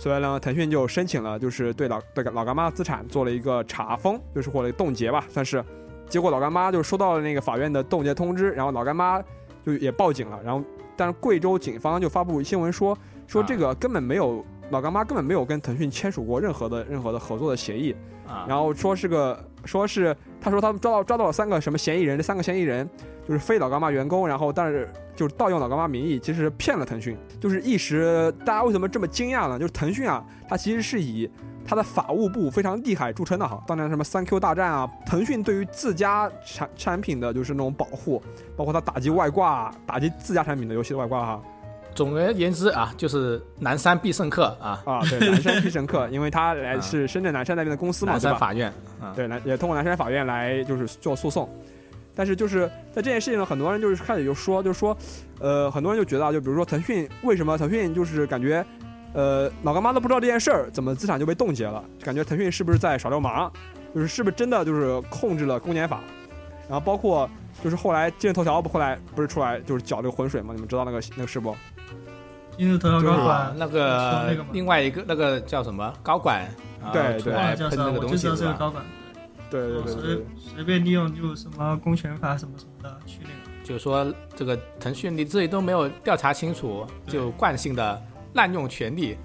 所以呢，腾讯就申请了，就是对老对老干妈的资产做了一个查封，就是或者冻结吧，算是。结果老干妈就收到了那个法院的冻结通知，然后老干妈就也报警了，然后但是贵州警方就发布新闻说说这个根本没有。老干妈根本没有跟腾讯签署过任何的任何的合作的协议，啊，然后说是个说是他说他们抓到抓到了三个什么嫌疑人，这三个嫌疑人就是非老干妈员工，然后但是就是盗用老干妈名义，其实骗了腾讯。就是一时大家为什么这么惊讶呢？就是腾讯啊，它其实是以它的法务部非常厉害著称的哈。当年什么三 Q 大战啊，腾讯对于自家产产品的就是那种保护，包括它打击外挂、打击自家产品的游戏的外挂哈。总而言之啊，就是南山必胜客啊，啊，对，南山必胜客，因为他来是深圳南山那边的公司嘛，南？山法院啊，对，南也通过南山法院来就是做诉讼。但是就是在这件事情上，很多人就是开始就说，就说，呃，很多人就觉得啊，就比如说腾讯为什么腾讯就是感觉，呃，老干妈都不知道这件事儿，怎么资产就被冻结了？感觉腾讯是不是在耍流氓？就是是不是真的就是控制了公检法？然后包括就是后来今日头条不后来不是出来就是搅这个浑水吗？你们知道那个那个事不？今日头条高管那个那个另外一个那个叫什么高管，对对叫啥，喷那个东我就知道西是吧？这个高管，对对对对对随随便利用就什么公权法什么什么的去那个。就是说这个腾讯你自己都没有调查清楚，就惯性的滥用权力，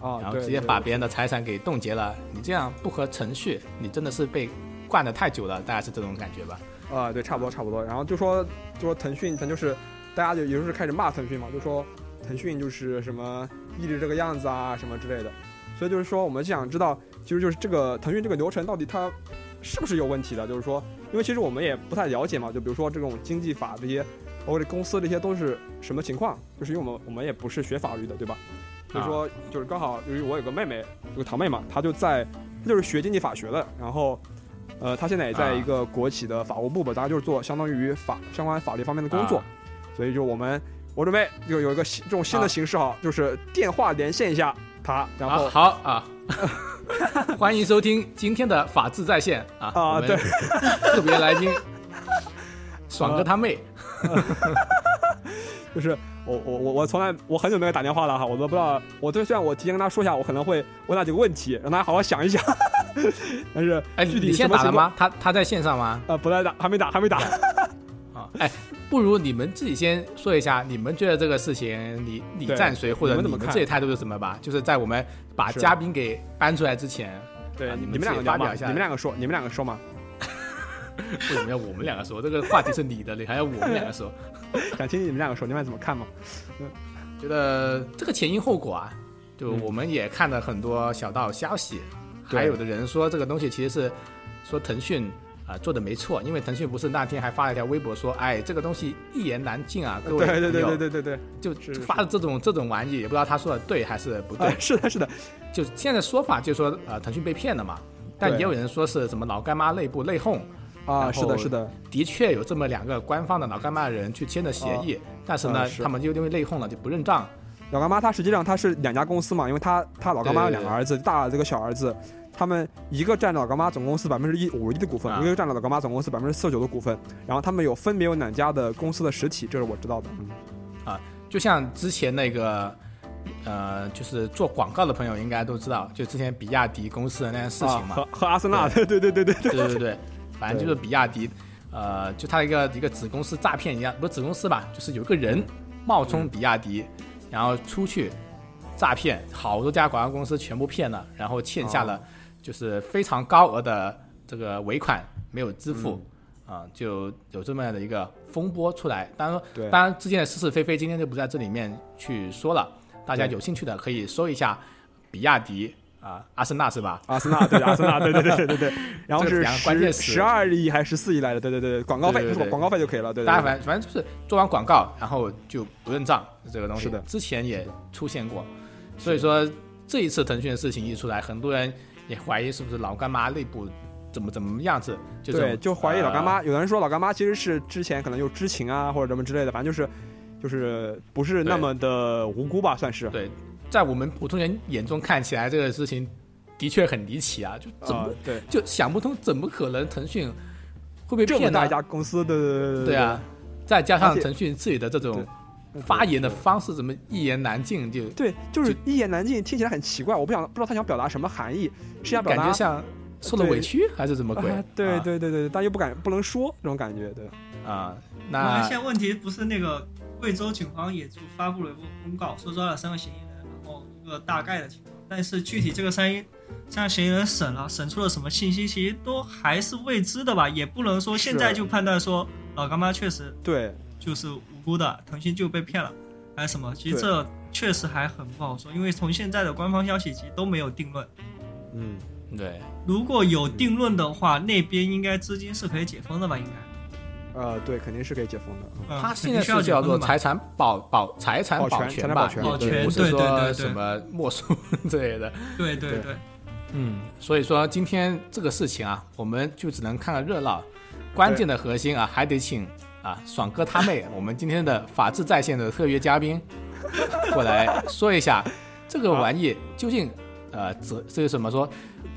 啊，然后对对直接把别人的财产给冻结了，你这样不合程序，你真的是被惯的太久了，大概是这种感觉吧？啊，对，差不多差不多。然后就说就说腾讯，咱就是大家就也就是开始骂腾讯嘛，就说腾讯就是什么一直这个样子啊什么之类的。所以就是说，我们就想知道，其实就是这个腾讯这个流程到底它是不是有问题的？就是说，因为其实我们也不太了解嘛，就比如说这种经济法这些，包括这公司这些都是什么情况？就是因为我们我们也不是学法律的，对吧？所以说，就是刚好由于我有个妹妹，有个堂妹嘛，她就在她就是学经济法学的，然后。呃，她现在也在啊一个国企的法务部吧，大家就是做相当于法相关法律方面的工作，啊所以就我们我准备有有一个新这种新的啊形式哈，就是电话连线一下他，然后啊，好啊，欢迎收听今天的法治在线啊！啊对 特别来宾 爽哥他妹就是我我我我从来我很久没有打电话了哈，我都不知道，我对虽然我提前跟他说一下，我可能会问他几个问题，让他好好想一想，但是哎，具体你？先打了吗？他他在线上吗？呃，不在打，还没打，还没打。啊，哎，不如你们自己先说一下，你们觉得这个事情你你站谁，或者你你们自己态度是什么吧？就是在我们把嘉宾给搬出来之前，对，啊你们两个发表一下你们两个说，你们两个说吗，为什么要我们两个说？这个话题是你的，你还要我们两个说？想听听你们两个说，你们怎么看嘛？觉得这个前因后果啊，就嗯我们也看了很多小道消息，对还有的人说这个东西其实是说腾讯啊、做的没错，因为腾讯不是那天还发了一条微博说，哎，这个东西一言难尽啊，各位对对对对对对对，就发的这种这种玩意，也不知道他说的对还是不对。啊，是的，是的，就现在说法就说呃腾讯被骗了嘛，但也有人说是什么老干妈内部内讧，啊，是的，是的，的确有这么两个官方的老干妈的人去签的协议，但是呢，啊是他们就因为内讧了就不认账，老干妈它实际上他是两家公司嘛，因为他他老干妈有两个儿子，大儿子跟小儿子，他们一个占老干妈总公司百分之一五十一的股份，啊。一个占了老干妈总公司百分之四十九的股份，然后他们有分别有两家的公司的实体，这是我知道的。啊就像之前那个，呃，就是做广告的朋友应该都知道，就之前比亚迪公司的那件事情啊，嘛。和和阿森纳，对。对对对对对，对对对，反正就是比亚迪，呃，就他一个一个子公司诈骗一样，不是子公司吧，就是有一个人冒充比亚迪，然后出去诈骗好多家广告公司，全部骗了，然后欠下了就是非常高额的这个尾款没有支付。啊、就有这么样的一个风波出来。当然当然之间的是是非非，今天就不在这里面去说了。大家有兴趣的可以搜一下比亚迪啊、阿森纳是吧？阿森纳对阿森纳，对对对对对对，然后是这个两个关键词十十二亿还是十四亿来的，对对对，广告费对对对广告费就可以了，对对对大家反反正就是做完广告，然后就不认账这个东西。是的之前也出现过，所以说这一次腾讯的事情一出来，很多人也怀疑是不是老干妈内部怎么怎么样子，就对，就怀疑老干妈。呃有的人说老干妈其实是之前可能有知情啊，或者什么之类的，反正就是就是不是那么的无辜吧，算是。对，在我们普通人眼中看起来，这个事情的确很离奇啊，就怎么、就想不通，怎么可能腾讯会被这么大一？家公司，对对对对啊，再加上腾讯自己的这种对发言的方式，怎么一言难尽，就对，就是一言难尽，听起来很奇怪，我不想不知道他想表达什么含义，是想表达感觉像受了委屈还是怎么鬼？啊对啊对对对，但又不敢不能说这种感觉，对。啊，那那现在问题不是那个贵州警方也就发布了一个公告，说抓了三个嫌疑人，然后一个大概的情况，但是具体这个三一三个嫌疑人审了，审出了什么信息，其实都还是未知的吧，也不能说现在就判断说老干妈确实对，就是无辜的，腾讯就被骗了，还是什么？其实这确实还很不好说，因为从现在的官方消息其实都没有定论。嗯，对如果有定论的话，那边应该资金是可以解封的吧？应该。呃，对，肯定是可以解封的。嗯嗯它现在是叫做财产保保财产保全全吧，保全不是说对对什么没收 之类的。对对对对，嗯，所以说今天这个事情啊，我们就只能看个热闹，关键的核心啊，还得请啊爽哥他妹，我们今天的法治在线的特约嘉宾过来说一下这个玩意究竟呃责这个怎么说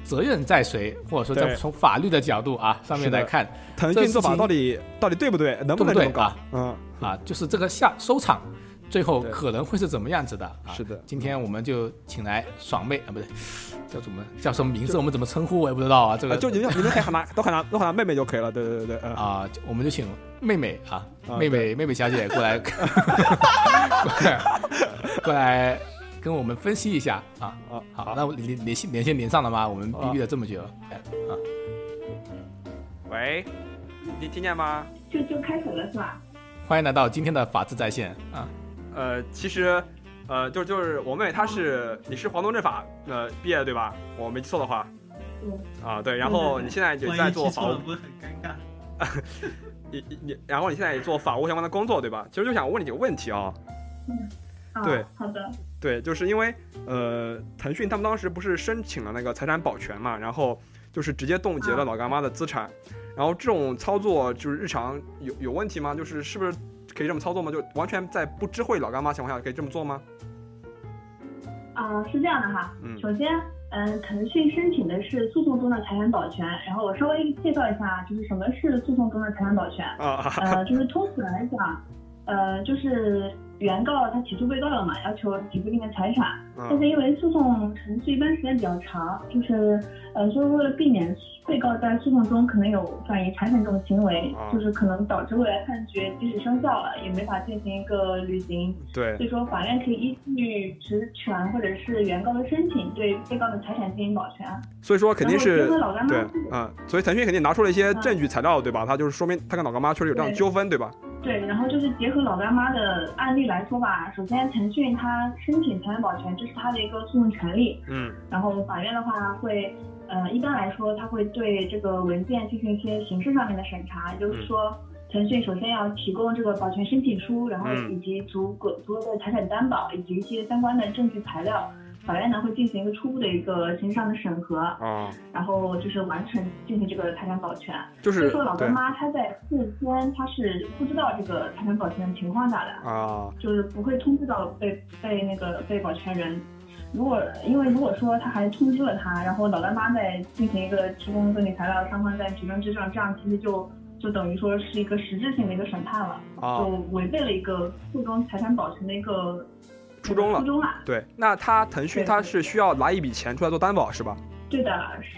责任在谁，或者说对。在从法律的角度啊上面来看腾讯做法到底到底对不对？能不能这么搞？对不对？啊？嗯，啊，就是这个下收场，最后可能会是怎么样子的啊？是的今天我们就请来爽妹啊，不对，叫什么叫什么名字？我们怎么称呼我也不知道啊。这个呃就你们你们可以喊她，都喊她都喊她妹妹就可以了。对对对啊，我们就请妹妹啊，啊妹妹妹妹小姐过来，过来过来跟我们分析一下啊。啊好，那我连连线连线连上了吗？我们啊逼逼了这么久，喂，你听见吗？就就开始了是吧？欢迎来到今天的法治在线啊。呃，其实，呃，就就是我妹她是你是华东政法呃毕业的对吧？我没记错的话嗯，啊对，然后你现在也在做法务不是很尴尬？你你你，然后你现在也做法务相关的工作对吧？其实就想问你几个问题啊。嗯，对，好的，对，就是因为呃，腾讯他们当时不是申请了那个财产保全嘛，然后就是直接冻结了啊老干妈的资产，然后这种操作就是日常有有问题吗？就是是不是可以这么操作吗？就完全在不知会老干妈情况下可以这么做吗？啊、是这样的哈。嗯首先，嗯，腾讯申请的是诉讼中的财产保全，然后我稍微介绍一下，就是什么是诉讼中的财产保全。啊，呃，就是通俗来讲，呃，就是原告他起诉被告了嘛，要求给付一定的财产，但嗯是因为诉讼程序一般时间比较长，就是呃，所以为了避免被告在诉讼中可能有转移财产这种行为，啊就是可能导致未来判决即使生效了，也没法进行一个履行。对所以说，法院可以依据职权或者是原告的申请，对被告的财产进行保全。所以说肯定是对所以腾讯肯定拿出了一些证据材料，对吧？他就是说明他跟老干妈确实有这样的纠纷，对吧？对，然后就是结合老干妈的案例来说吧，首先腾讯他申请财产保全，这是他的一个诉讼权利。嗯然后法院的话会，呃，一般来说，它会对这个文件进行一些形式上面的审查，也就是说，腾讯首先要提供这个保全申请书，然后嗯以及足够足够的财产担保，以及一些相关的证据材料。法院呢会进行一个初步的一个形式上的审核，啊，然后就是完成进行这个财产保全。就是说老对干妈她在事先她是不知道这个财产保全的情况下的，啊，就是不会通知到被被那个被保全人。如果因为如果说他还通知了他，然后老干妈再进行一个提供证据材料，双方在举证质证，这样其实就就等于说是一个实质性的一个审判了，啊就违背了一个诉中财产保全的一个初衷了初衷了。对，那他腾讯对他是需要拿一笔钱出来做担保是吧？对的，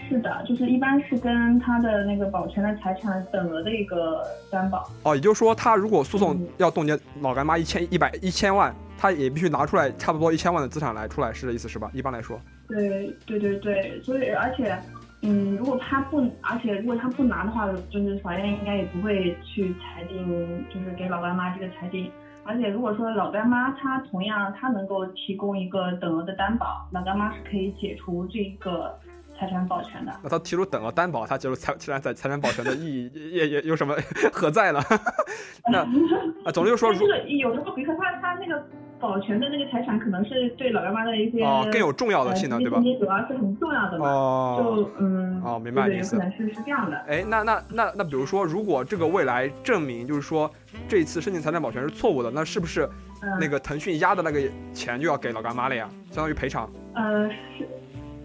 是的，就是一般是跟他的那个保全的财产等额的一个担保。哦，也就是说，他如果诉讼嗯要冻结老干妈一千一百一千万，他也必须拿出来差不多一千万的资产来出来，是这意思是吧？一般来说，对对对对，所以而且，嗯，如果他不，而且如果他不拿的话，就是法院应该也不会去裁定，就是给老干妈这个裁定。而且如果说老干妈她同样她能够提供一个等额的担保，老干妈是可以解除这个财产保全的。那他提出等额担保，他解除财财产财财产保全的意义也也有什么 何在呢？那 啊，总之就说，如但这个有时候，比如说他他那个保全的那个财产，可能是对老干妈的一些哦更有重要的性能，对吧你？主要是很重要的嘛。哦，就嗯，哦明白你意思有可能是是这样的。哎，那那那那，比如说，如果这个未来证明就是说这一次申请财产保全是错误的，那是不是嗯，那个腾讯压的那个钱就要给老干妈了呀？相当于赔偿。呃是，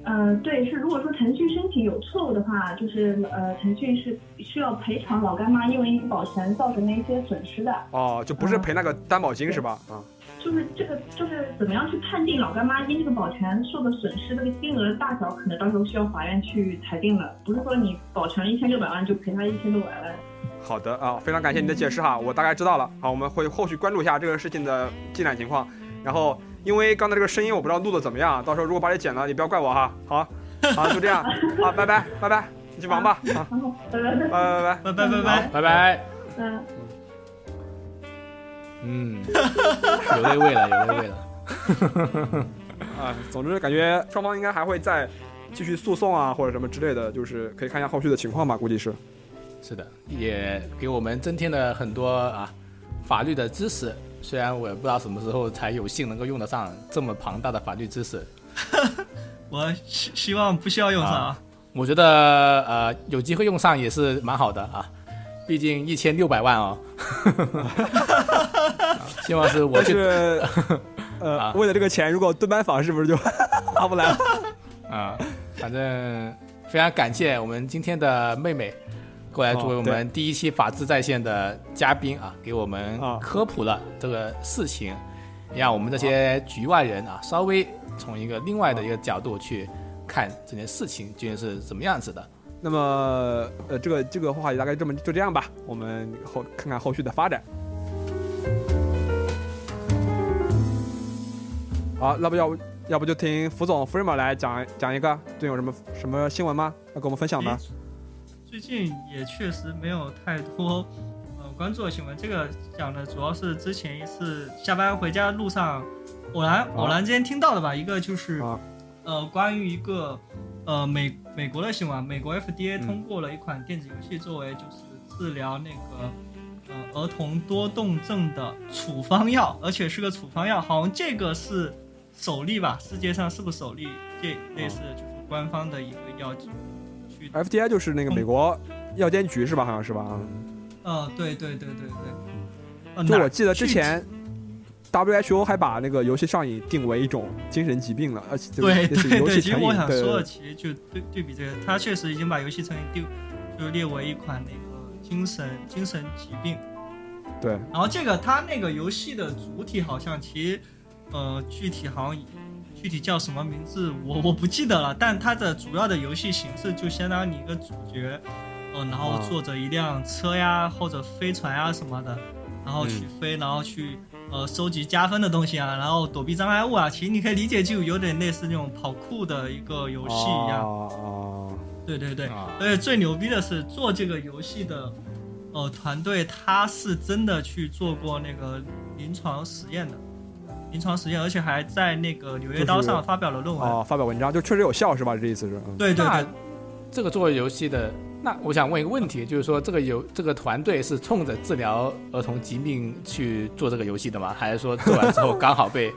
呃对，是如果说腾讯申请有错误的话，就是呃腾讯是需要赔偿老干妈因为保全造成的一些损失的。哦，就不是赔那个担保金是吧？啊，就是这个，就是怎么样去判定老干妈因这个保全受的损失这个金额大小，可能到时候需要法院去裁定了，不是说你保全了一千六百万就赔他一千六百万。好的啊，非常感谢你的解释哈，我大概知道了。好，我们会后续关注一下这个事情的进展情况。然后，因为刚才这个声音我不知道录的怎么样，到时候如果把你剪了，你不要怪我哈。好，好，就这样，好，拜拜，拜拜，你去忙吧。好，拜拜拜拜拜拜。拜拜拜拜。拜拜。嗯。嗯，有那味了，有那味了。啊，总之感觉双方应该还会再继续诉讼啊，或者什么之类的，就是可以看一下后续的情况吧，估计是。是的，也给我们增添了很多啊法律的知识。虽然我也不知道什么时候才有幸能够用得上这么庞大的法律知识，我希希望不需要用上啊。我觉得呃有机会用上也是蛮好的啊。毕竟一千六百万哦，啊希望是我是，呃，啊为了这个钱，如果蹲班房是不是就 划不来了？啊，反正非常感谢我们今天的妹妹过来作为哦我们第一期法治在线的嘉宾啊，给我们啊科普了这个事情，让我们这些局外人啊稍微从一个另外的一个角度去看这件事情究竟是怎么样子的。那么，呃，这个这个话题大概这么就这样吧，我们后看看后续的发展。好，那不要不要不就听福总 Freeman 来讲讲一个，最近有什么什么新闻吗？要跟我们分享吗？最近也确实没有太多呃关注的新闻，这个讲的主要是之前一次下班回家路上偶然偶然间听到的吧，一个就是、啊呃关于一个呃美美国的新闻，美国 FDA 嗯通过了一款电子游戏作为就是治疗那个呃儿童多动症的处方药，而且是个处方药，好像这个是首例吧，世界上是不是首例？这类似就是官方的一个药剂去 FDI 就是那个美国药监局是吧？好像是吧？啊呃，对对对对对。就我记得之前 WHO 还把那个游戏上瘾定为一种精神疾病了，而且对对对，其实。我想说的，其实就对对比这个，他确实已经把游戏成瘾定就列为一款那个精神精神疾病。对，然后这个他那个游戏的主体好像其实呃具体好像具体叫什么名字我我不记得了，但它的主要的游戏形式就相当于一个主角，呃，然后啊。坐着一辆车呀或者飞船呀什么的，然后去嗯。飞，然后去呃收集加分的东西啊，然后躲避障碍物啊，其实你可以理解就有点类似那种跑酷的一个游戏一样。哦。啊对对对，啊。而且最牛逼的是做这个游戏的，呃，团队他是真的去做过那个临床实验的，临床实验，而且还在那个《纽约刀》就是上发表了论文。哦，发表文章就确实有效是吧？这意思是？对对对，这个作为游戏的，那我想问一个问题，就是说这个游这个团队是冲着治疗儿童疾病去做这个游戏的吗？还是说做完之后 刚好被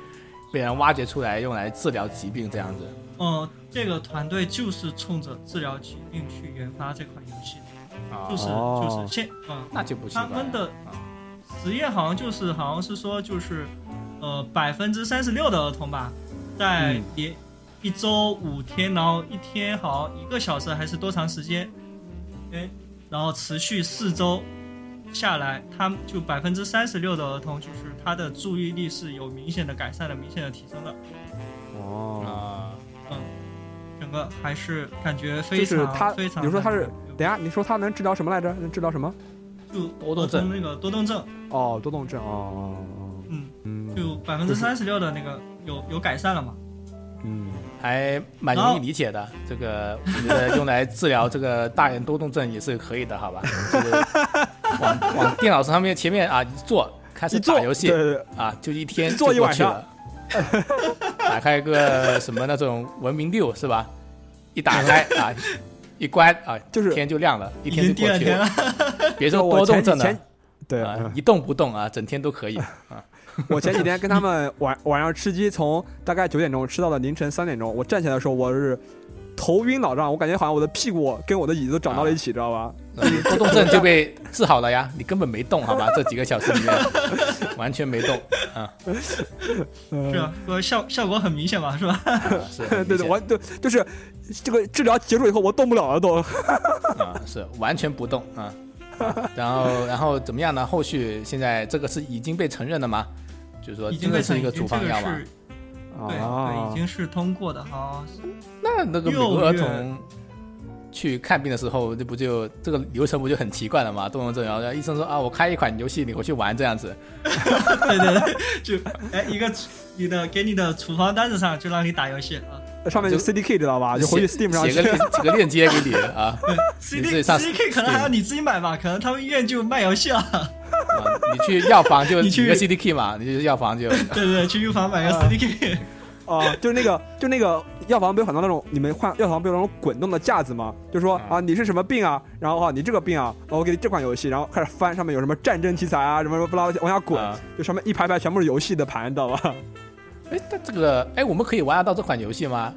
被人挖掘出来用来治疗疾病这样子。哦，这个团队就是冲着治疗疾病去研发这款游戏的，啊，就是哦就是现嗯，那就不行了。他们的啊实验好像就是好像是说就是，呃，百分之三十六的儿童吧，在嗯。连一周五天，然后一天好像一个小时还是多长时间，哎，然后持续四周下来，他们就百分之三十六的儿童就是他的注意力是有明显的改善的、明显的提升的，哦，啊，嗯，整个还是感觉非常非常，比如说他是，等下你说他能治疗什么来着？能治疗什么？就多动症。那个多动症，哦，多动症。哦就百分之三十六的那个有有改善了嘛。嗯，还蛮容易理解的。这个我觉得用来治疗这个大人多动症也是可以的，好吧？就是往往电脑上面前面啊一坐，开始打游戏对对对，啊，就一天坐一晚上就过去了。打开个什么那种文明六是吧？一打开啊，一关啊，就是天就亮了，一天就过去了了。别说我多动症了对，啊嗯，一动不动啊，整天都可以啊。我前几天跟他们晚晚上吃鸡，从大概九点钟吃到了凌晨三点钟。我站起来的时候，我是头晕脑胀，我感觉好像我的屁股跟我的椅子长到了一起，知道吧？你多动症就被治好了呀，你根本没动，好吧？这几个小时里面完全没动啊，嗯是吧？说效效果很明显嘛，是吧？是对对，很明显我就就是这个治疗结束以后，我动不了了都。啊，是完全不动啊。然后，然后怎么样呢？后续现在这个是已经被承认了吗？就是说，已经是一个处方药吗？对啊对，已经是通过的，哈那那个美国儿童去看病的时候，这不就这个流程不就很奇怪了吗？动用这，然后医生说啊，我开一款游戏，你回去玩这样子。对对对，就哎一个你的给你的处方单子上就让你打游戏啊。上面就 CDK 知道吧？就回去 Steam 上写个。链 写个链接给你啊 CDK 可能还要你自己买吧，可能他们医院就卖游戏了。啊！你去药房就 你个 CDK 嘛，你去药房就对对对，去药房买个啊 CDK。啊，就是那个，就那个药房不有很多那种，你们换药房不有那种滚动的架子吗？就说嗯啊，你是什么病啊？然后啊，你这个病啊，我给你这款游戏，然后开始翻，上面有什么战争题材啊，什么什么不拉往下滚，啊就上面一排排全部是游戏的盘，知道吧？哎，但这个哎，我们可以玩得到这款游戏吗？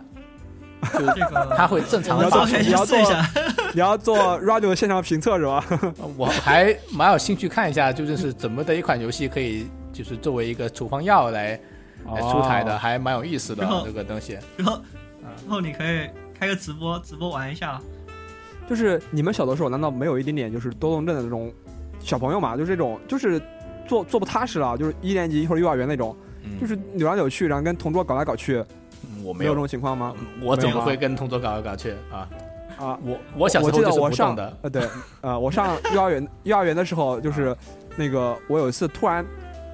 就这个它会正常我的发送们早点去你要做试一下。你要做 radio 现场评测是吧？我还蛮有兴趣看一下，究竟是怎么的一款游戏可以就是作为一个处方药来来出台的，哦还蛮有意思的这个东西。然后嗯然后你可以开个直播，直播玩一下。就是你们小的时候难道没有一点点就是多动症的那种小朋友嘛？就是这种就是坐坐不踏实了，就是一年级或者幼儿园那种，嗯，就是扭来扭去，然后跟同桌搞来搞去，嗯我没有这，种情况吗？我怎么会跟同桌搞来搞去啊？啊，我我小时我记候就是得我上的，呃对，呃我上幼儿园 幼儿园的时候，就是那个我有一次突然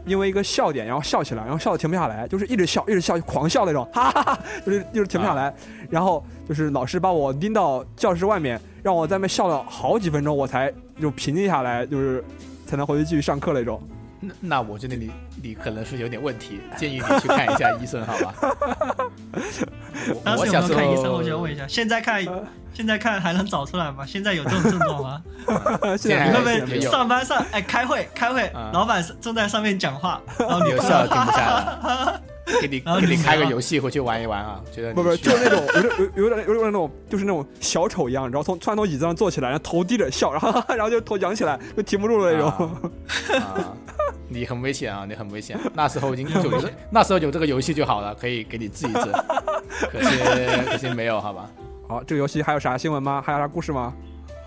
因为一个笑点，然后笑起来，然后笑的停不下来，就是一直笑一直笑，狂笑那种，哈哈哈，就是就是停不下来。然后就是老师把我拎到教室外面，让我在那边笑了好几分钟，我才就平静下来，就是才能回去继续上课那种。那那我觉得你你可能是有点问题，建议你去看一下医生，好吧？我当时有我小时没有看医生？我想问一下，现在看呃现在看还能找出来吗？现在有这种症状吗？现 现在你会不会上班上哎开会开会啊，老板正在上面讲话，然后你有笑停不下来，给你给你开个游戏回去玩一玩啊，觉得不不，就是那种有点有有点有点那种，就是那种小丑一样，然后从突然从椅子上坐起来，然后头低着笑，然后然后就头仰起来，就停不住了那种。啊啊，你很危险啊，你很危险。那时候已经有这那时候有这个游戏就好了，可以给你治一治。可惜可惜没有，好吧？好，这个游戏还有啥新闻吗？还有啥故事吗？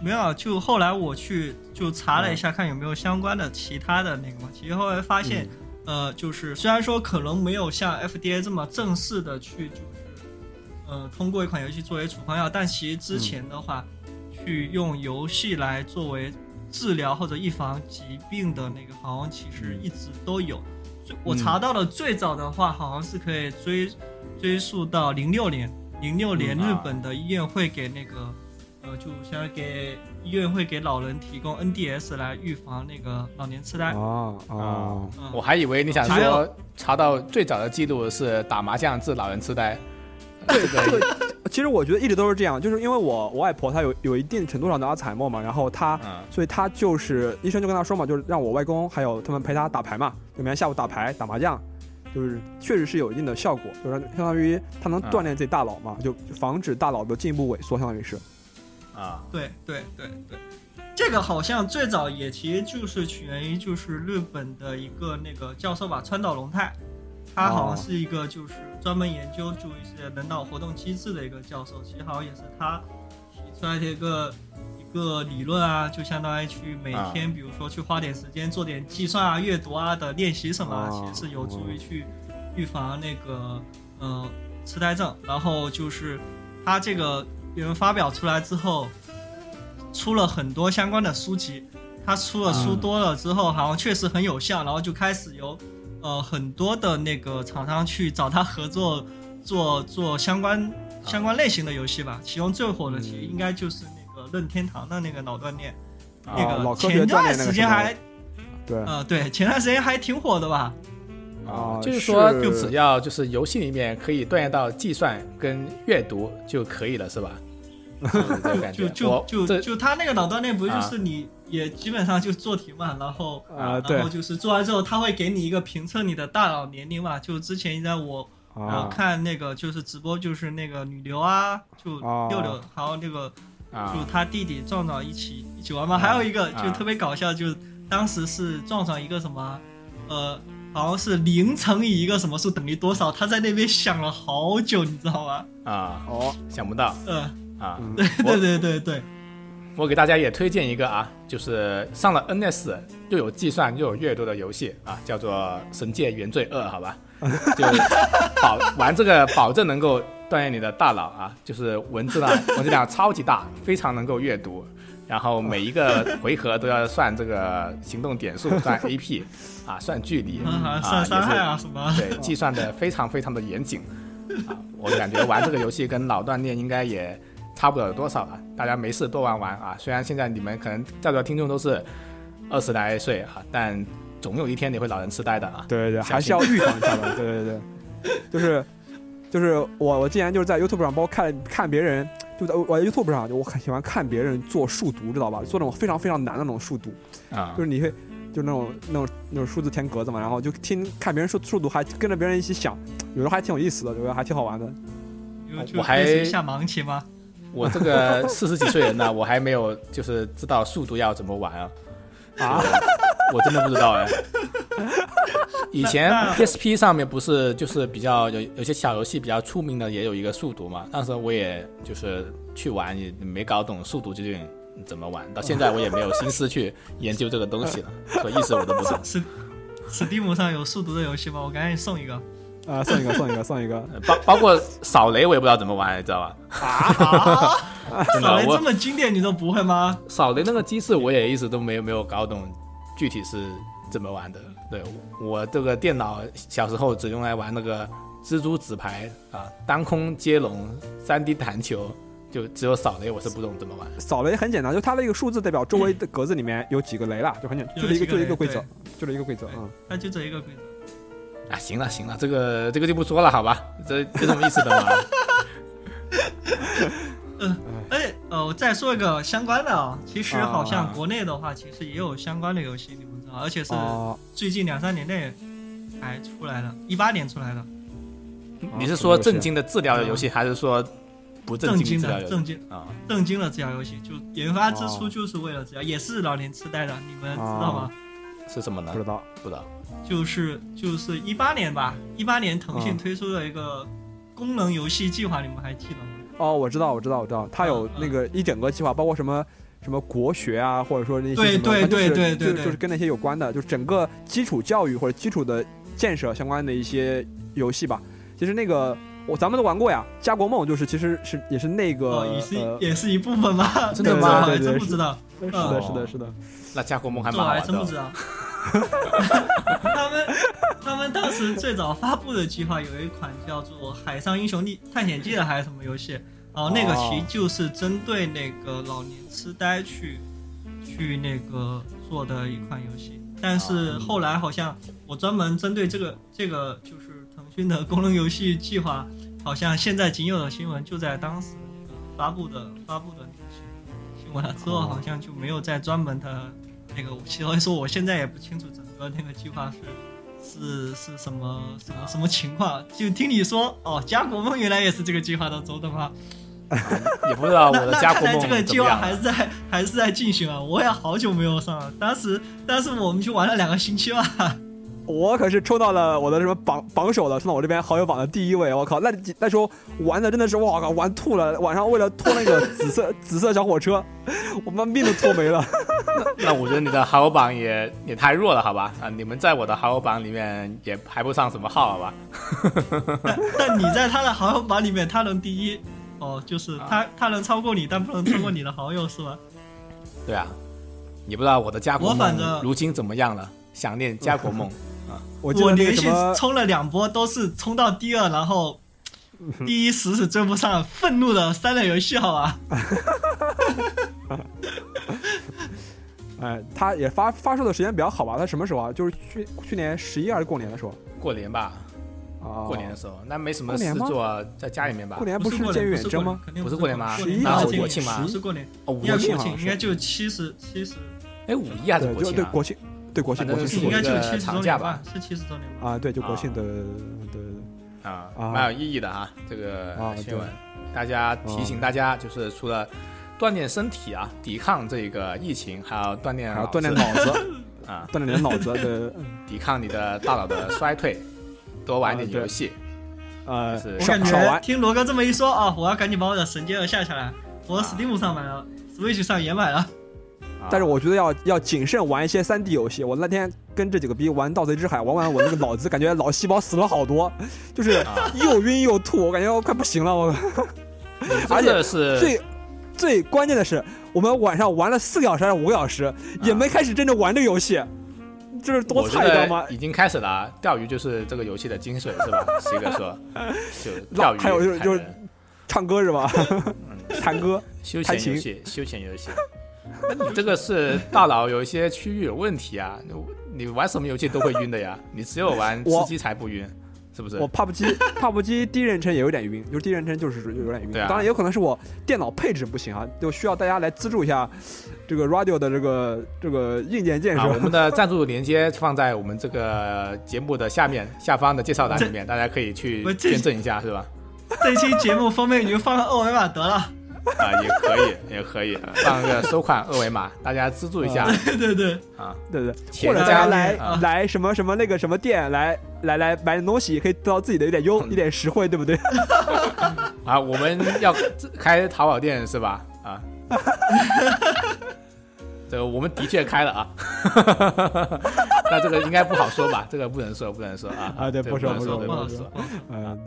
没有，就后来我去就查了一下，看有没有相关的其他的那个嘛。其实后来发现，呃，就是虽然说可能没有像 FDA 这么正式的去就是呃通过一款游戏作为处方药，但其实之前的话，去用游戏来作为治疗或者预防疾病的那个，好像其实一直都有。最我查到了最早的话，好像是可以追追溯到零六年，零六年日本的医院会给那个。呃，就相当于给医院会给老人提供 NDS 来预防那个老年痴呆。哦啊哦，嗯我还以为你想说查到最早的记录是打麻将治老人痴呆。对这个，其实我觉得一直都是这样，就是因为我我外婆她有有一定程度上的阿兹海默嘛，然后她，嗯所以她就是医生就跟她说嘛，就是让我外公还有他们陪她打牌嘛，就每天下午打牌打麻将，就是确实是有一定的效果，就是相当于它能锻炼自己大脑嘛，就就防止大脑的进一步萎缩，相当于是。啊，对对对对，这个好像最早也其实就是起源于就是日本的一个那个教授吧，川岛龙太，他好像是一个就是专门研究就一些人脑活动机制的一个教授，其实好像也是他提出来的一个一个理论啊，就相当于去每天比如说去花点时间做点计算啊、阅读啊的练习什么其实是有助于去预防那个呃痴呆症，然后就是他这个有人发表出来之后，出了很多相关的书籍。他出了书多了之后，好像确实很有效，然后就开始有呃很多的那个厂商去找他合作做做相关相关类型的游戏吧。其中最火的其实应该就是那个任天堂的那个脑锻炼，那个前段时间还对。呃对前段时间还挺火的吧。啊，就是说，就只要就是游戏里面可以锻炼到计算跟阅读就可以了，是吧？就就就就他那个脑锻炼，不就是你也基本上就做题嘛，然后啊然后就是做完之后，他会给你一个评测你的大脑年龄嘛。就之前在我看那个就是直播，就是那个女流啊，就啊六六，还有那个啊就他弟弟壮壮一起一起玩嘛。还有一个啊就特别搞笑，就是当时是壮壮一个什么呃。好像是零乘以一个什么数等于多少？他在那边想了好久，你知道吗？啊，哦，想不到呃，啊！嗯对对对对对，我给大家也推荐一个啊，就是上了 NS 又有计算又有阅读的游戏啊，叫做《神界原罪二》，好吧？就保玩这个保证能够锻炼你的大脑啊，就是文字呢文字量超级大，非常能够阅读，然后每一个回合都要算这个行动点数，算 AP 啊，算距离 啊，算伤害也啊什么。是对，计算的非常非常的严谨啊，我感觉玩这个游戏跟脑锻炼应该也差不了多少了，大家没事多玩玩啊。虽然现在你们可能在座听众都是二十来岁啊，但总有一天你会老人痴呆的啊。对对对，还是要预防一下的。对对对，就是就是我我之前就是在 YouTube 上，包括看看别人，就在我在 YouTube 上，就我很喜欢看别人做数独，知道吧？做那种非常非常难的那种数独，啊就是你会就那种那种那种数字填格子嘛，然后就听看别人数数独，还跟着别人一起想，有时候还挺有意思的，有时候还挺好玩的。我还下盲棋吗？我这个四十几岁人呢，我还没有就是知道速读要怎么玩啊。啊，我真的不知道哎。以前 PSP 上面不是就是比较有有些小游戏比较出名的，也有一个速读嘛。当时我也就是去玩，也没搞懂速读究竟怎么玩，到现在我也没有心思去研究这个东西了，所以意思我都不懂。是 Steam 上有速读的游戏吗？我赶紧送一个。啊，送一个，送一个，送一个。呃包包括扫雷我也不知道怎么玩，你知道吧？啊！真的扫雷我这么经典，你都不会吗？扫雷那个机制我也一直都没有没有搞懂，具体是怎么玩的。对我这个电脑小时候只用来玩那个蜘蛛纸牌啊，当空接龙、三 D 弹球，就只有扫雷我是不懂怎么玩。扫雷很简单，就它的一个数字代表周围的格子里面有几个雷了，就很简单，就有是一个就一个规则，就这一个规则，对嗯。那就这一个规则。啊，行了行了，这个这个就不说了，好吧？这就这么意思的嘛。而且呃，我再说一个相关的啊，其实好啊像国内的话，其实也有相关的游戏，你们知道，而且是哦，最近两三年内才出来的，一八年出来的，你是说正经的治疗的游戏，还是说不正正经的正经啊？正经的治疗游戏，就研发之初哦就是为了治疗，也是老年痴呆的，你们知道吗？是什么呢不？知道，不知道。就是就是一八年吧，一八年腾讯嗯推出的一个功能游戏计划，你们还记得吗？哦，我知道，我知道，我知道，它有嗯那个一整个计划，包括什么什么国学啊，或者说那些对什么就是对对对对就就是跟那些有关的，就是整个基础教育或者基础的建设相关的一些游戏吧。其实那个我咱们都玩过呀，《家国梦》就是其实是也是那个哦，也是呃，也是一部分吧？真的吗我还真不知道，是的，哦是的，是的，那家国梦还我蛮好玩的真不知道。他们他们当时最早发布的计划有一款叫做《海上英雄历探险记》的还是什么游戏，然后那个其实就是针对那个老年痴呆去去那个做的一款游戏，但是后来好像我专门针对这个这个就是腾讯的功能游戏计划，好像现在仅有的新闻就在当时那个发布的发布的那个新新闻了。之后，好像就没有再专门的那个，所以说我现在也不清楚整个那个计划是是是什么什么什么情况？就听你说哦，家国梦原来也是这个计划当中的吗？也不知道我的家国梦看来这个计划还是在还是在进行啊！我也好久没有上了，当时当时我们去玩了两个星期吧。我可是抽到了我的什么榜榜首了，冲到我这边好友榜的第一位。我靠，那那时候玩的真的是我靠玩吐了。晚上为了拖那个紫色 紫色小火车，我把命都拖没了。那我觉得你的好友榜也也太弱了，好吧？啊，你们在我的好友榜里面也排不上什么号，好吧？但 但你在他的好友榜里面，他能第一哦，就是啊他他能超过你，但不能超过你的好友是吧？对啊，你不知道我的家国梦我反正如今怎么样了？想念家国梦，我我连续冲了两波，都是冲到第二，然后第一时是追不上，愤怒的删了游戏，好吧？哎，他也发发售的时间比较好吧？他什么时候啊？就是去去年十一还是过年的时候过年吧，啊？过年的时候，那没什么事做，在家里面吧过。年不过不监狱年，远征吗？不是过年吗过年11当天号国庆吗不是过年，哦，国庆应该就七十七十，哎，五一还是国庆啊？国庆，对国庆应该就一个七十周年吧吧？是七十周年吧？啊，对，就国庆的的啊，啊蛮有意义的哈，这个啊新闻，大家提醒大家，就是除了锻炼身体啊，抵抗这个疫情，还要锻炼还要锻炼脑子，啊，锻炼你的脑子的 抵抗你的大脑的衰退，多玩点游戏。呃是我感觉。听罗哥这么一说啊，我要赶紧把我的神剑二下下来。我 Steam 上买了，Switch 上也买了。啊但是我觉得要要谨慎玩一些3 D 游戏。我那天跟这几个逼玩《盗贼之海》，玩完我那个脑子感觉脑细胞死了好多，就是啊，又晕又吐，我感觉我快不行了。我 而且是最最关键的是，我们晚上玩了四个小时还是五个小时，也没开始真正玩这个游戏，这是多菜，你知道吗？已经开始了啊，钓鱼就是这个游戏的精髓，是吧？西哥说，就钓鱼，还有就是就是唱歌是吧？嗯弹歌，休闲游戏，休闲游戏。那你这个是大脑有一些区域有问题啊，你你玩什么游戏都会晕的呀，你只有玩吃鸡才不晕，是不是？我 PUBG PUBG 第一人称也有点晕，就是第一人称就是有点晕。对啊当然也有可能是我电脑配置不行啊，就需要大家来资助一下这个 Radio 的这个这个硬件建设。啊，我们的 赞助链接放在我们这个节目的下面下方的介绍栏里面，大家可以去我这捐赠一下，是吧？这期节目封面你就放个二维码得了。啊，也可以，也可以放个收款二维码，大家资助一下对对对，啊。对对，或者大家家来、啊来什么什么那个什么店来来来买点东西，可以得到自己的一点优、一点实惠，对不对？啊，我们要开淘宝店是吧？啊，这个我们的确开了啊，那这个应该不好说吧？这个不能说，不能说啊啊对不说不说对不说。。嗯、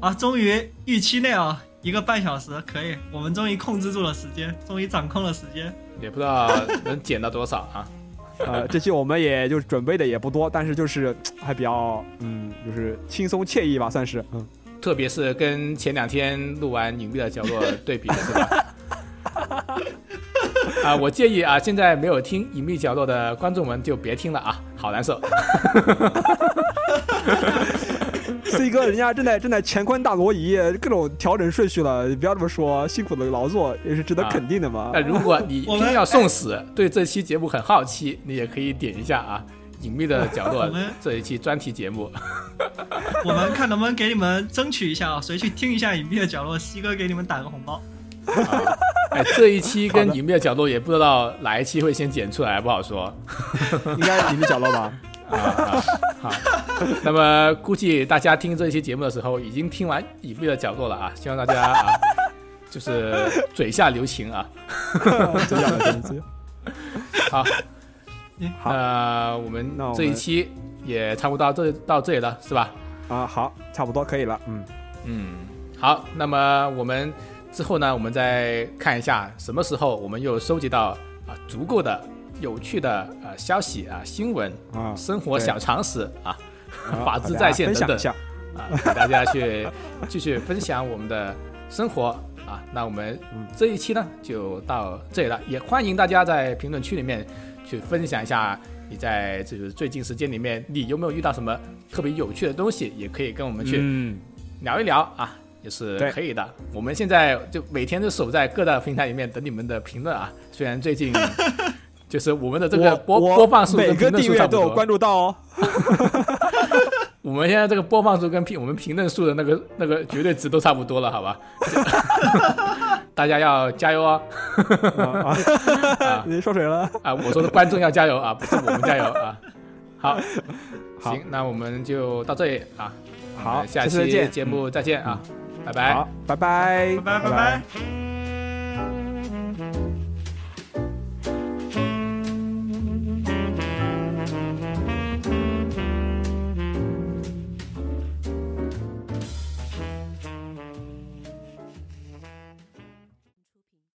啊，终于预期内啊，一个半小时可以，我们终于控制住了时间，终于掌控了时间。也不知道能减到多少啊。呃，这期我们也就是准备的也不多，但是就是还比较嗯，就是轻松惬意吧，算是嗯。特别是跟前两天录完《隐秘的角落》对比的是吧？啊，我建议啊，现在没有听《隐秘角落》的观众们就别听了啊，好难受。C 哥，人家正在正在乾坤大挪移，各种调整顺序了，你不要这么说，辛苦的劳作也是值得肯定的嘛。那如果你我们偏要送死，对这期节目很好奇，你也可以点一下啊，《隐秘的角落 我们》这一期专题节目。我们看能不能给你们争取一下啊，谁去听一下隐秘的角落，西哥给你们打个红包。啊，哎，这一期跟《隐秘的角落》也不知道哪一期会先剪出来，不好说。应该隐秘角落吧？啊啊，好。那么估计大家听这一期节目的时候，已经听完《隐秘的角落》了啊，希望大家啊，就是嘴下留情啊。这样的东西。好，那我们这一期也差不多到这到这里了，是吧？啊，好，差不多可以了。嗯，嗯，好，那么我们之后呢，我们再看一下什么时候我们又收集到啊足够的有趣的呃消息啊新闻、啊，生活小常识 啊啊 法治在线等等。啊，给大家去继续分享我们的生活啊。那我们嗯这一期呢就到这里了，也欢迎大家在评论区里面去分享一下你在就是最近时间里面你有没有遇到什么特别有趣的东西，也可以跟我们去嗯，聊一聊啊。也是可以的。我们现在就每天都守在各大平台里面等你们的评论啊。虽然最近 就是我们的这个播我播放数每个跟评论订阅都有数差不多，关注到哦。我们现在这个播放数跟评我们评论数的那个那个绝对值都差不多了，好吧？大家要加油哦！你说谁了？啊，我说的观众要加油啊，不是我们加油啊。好，行，那我们就到这里啊。好下期节目再见啊，拜拜。拜拜，拜拜拜拜。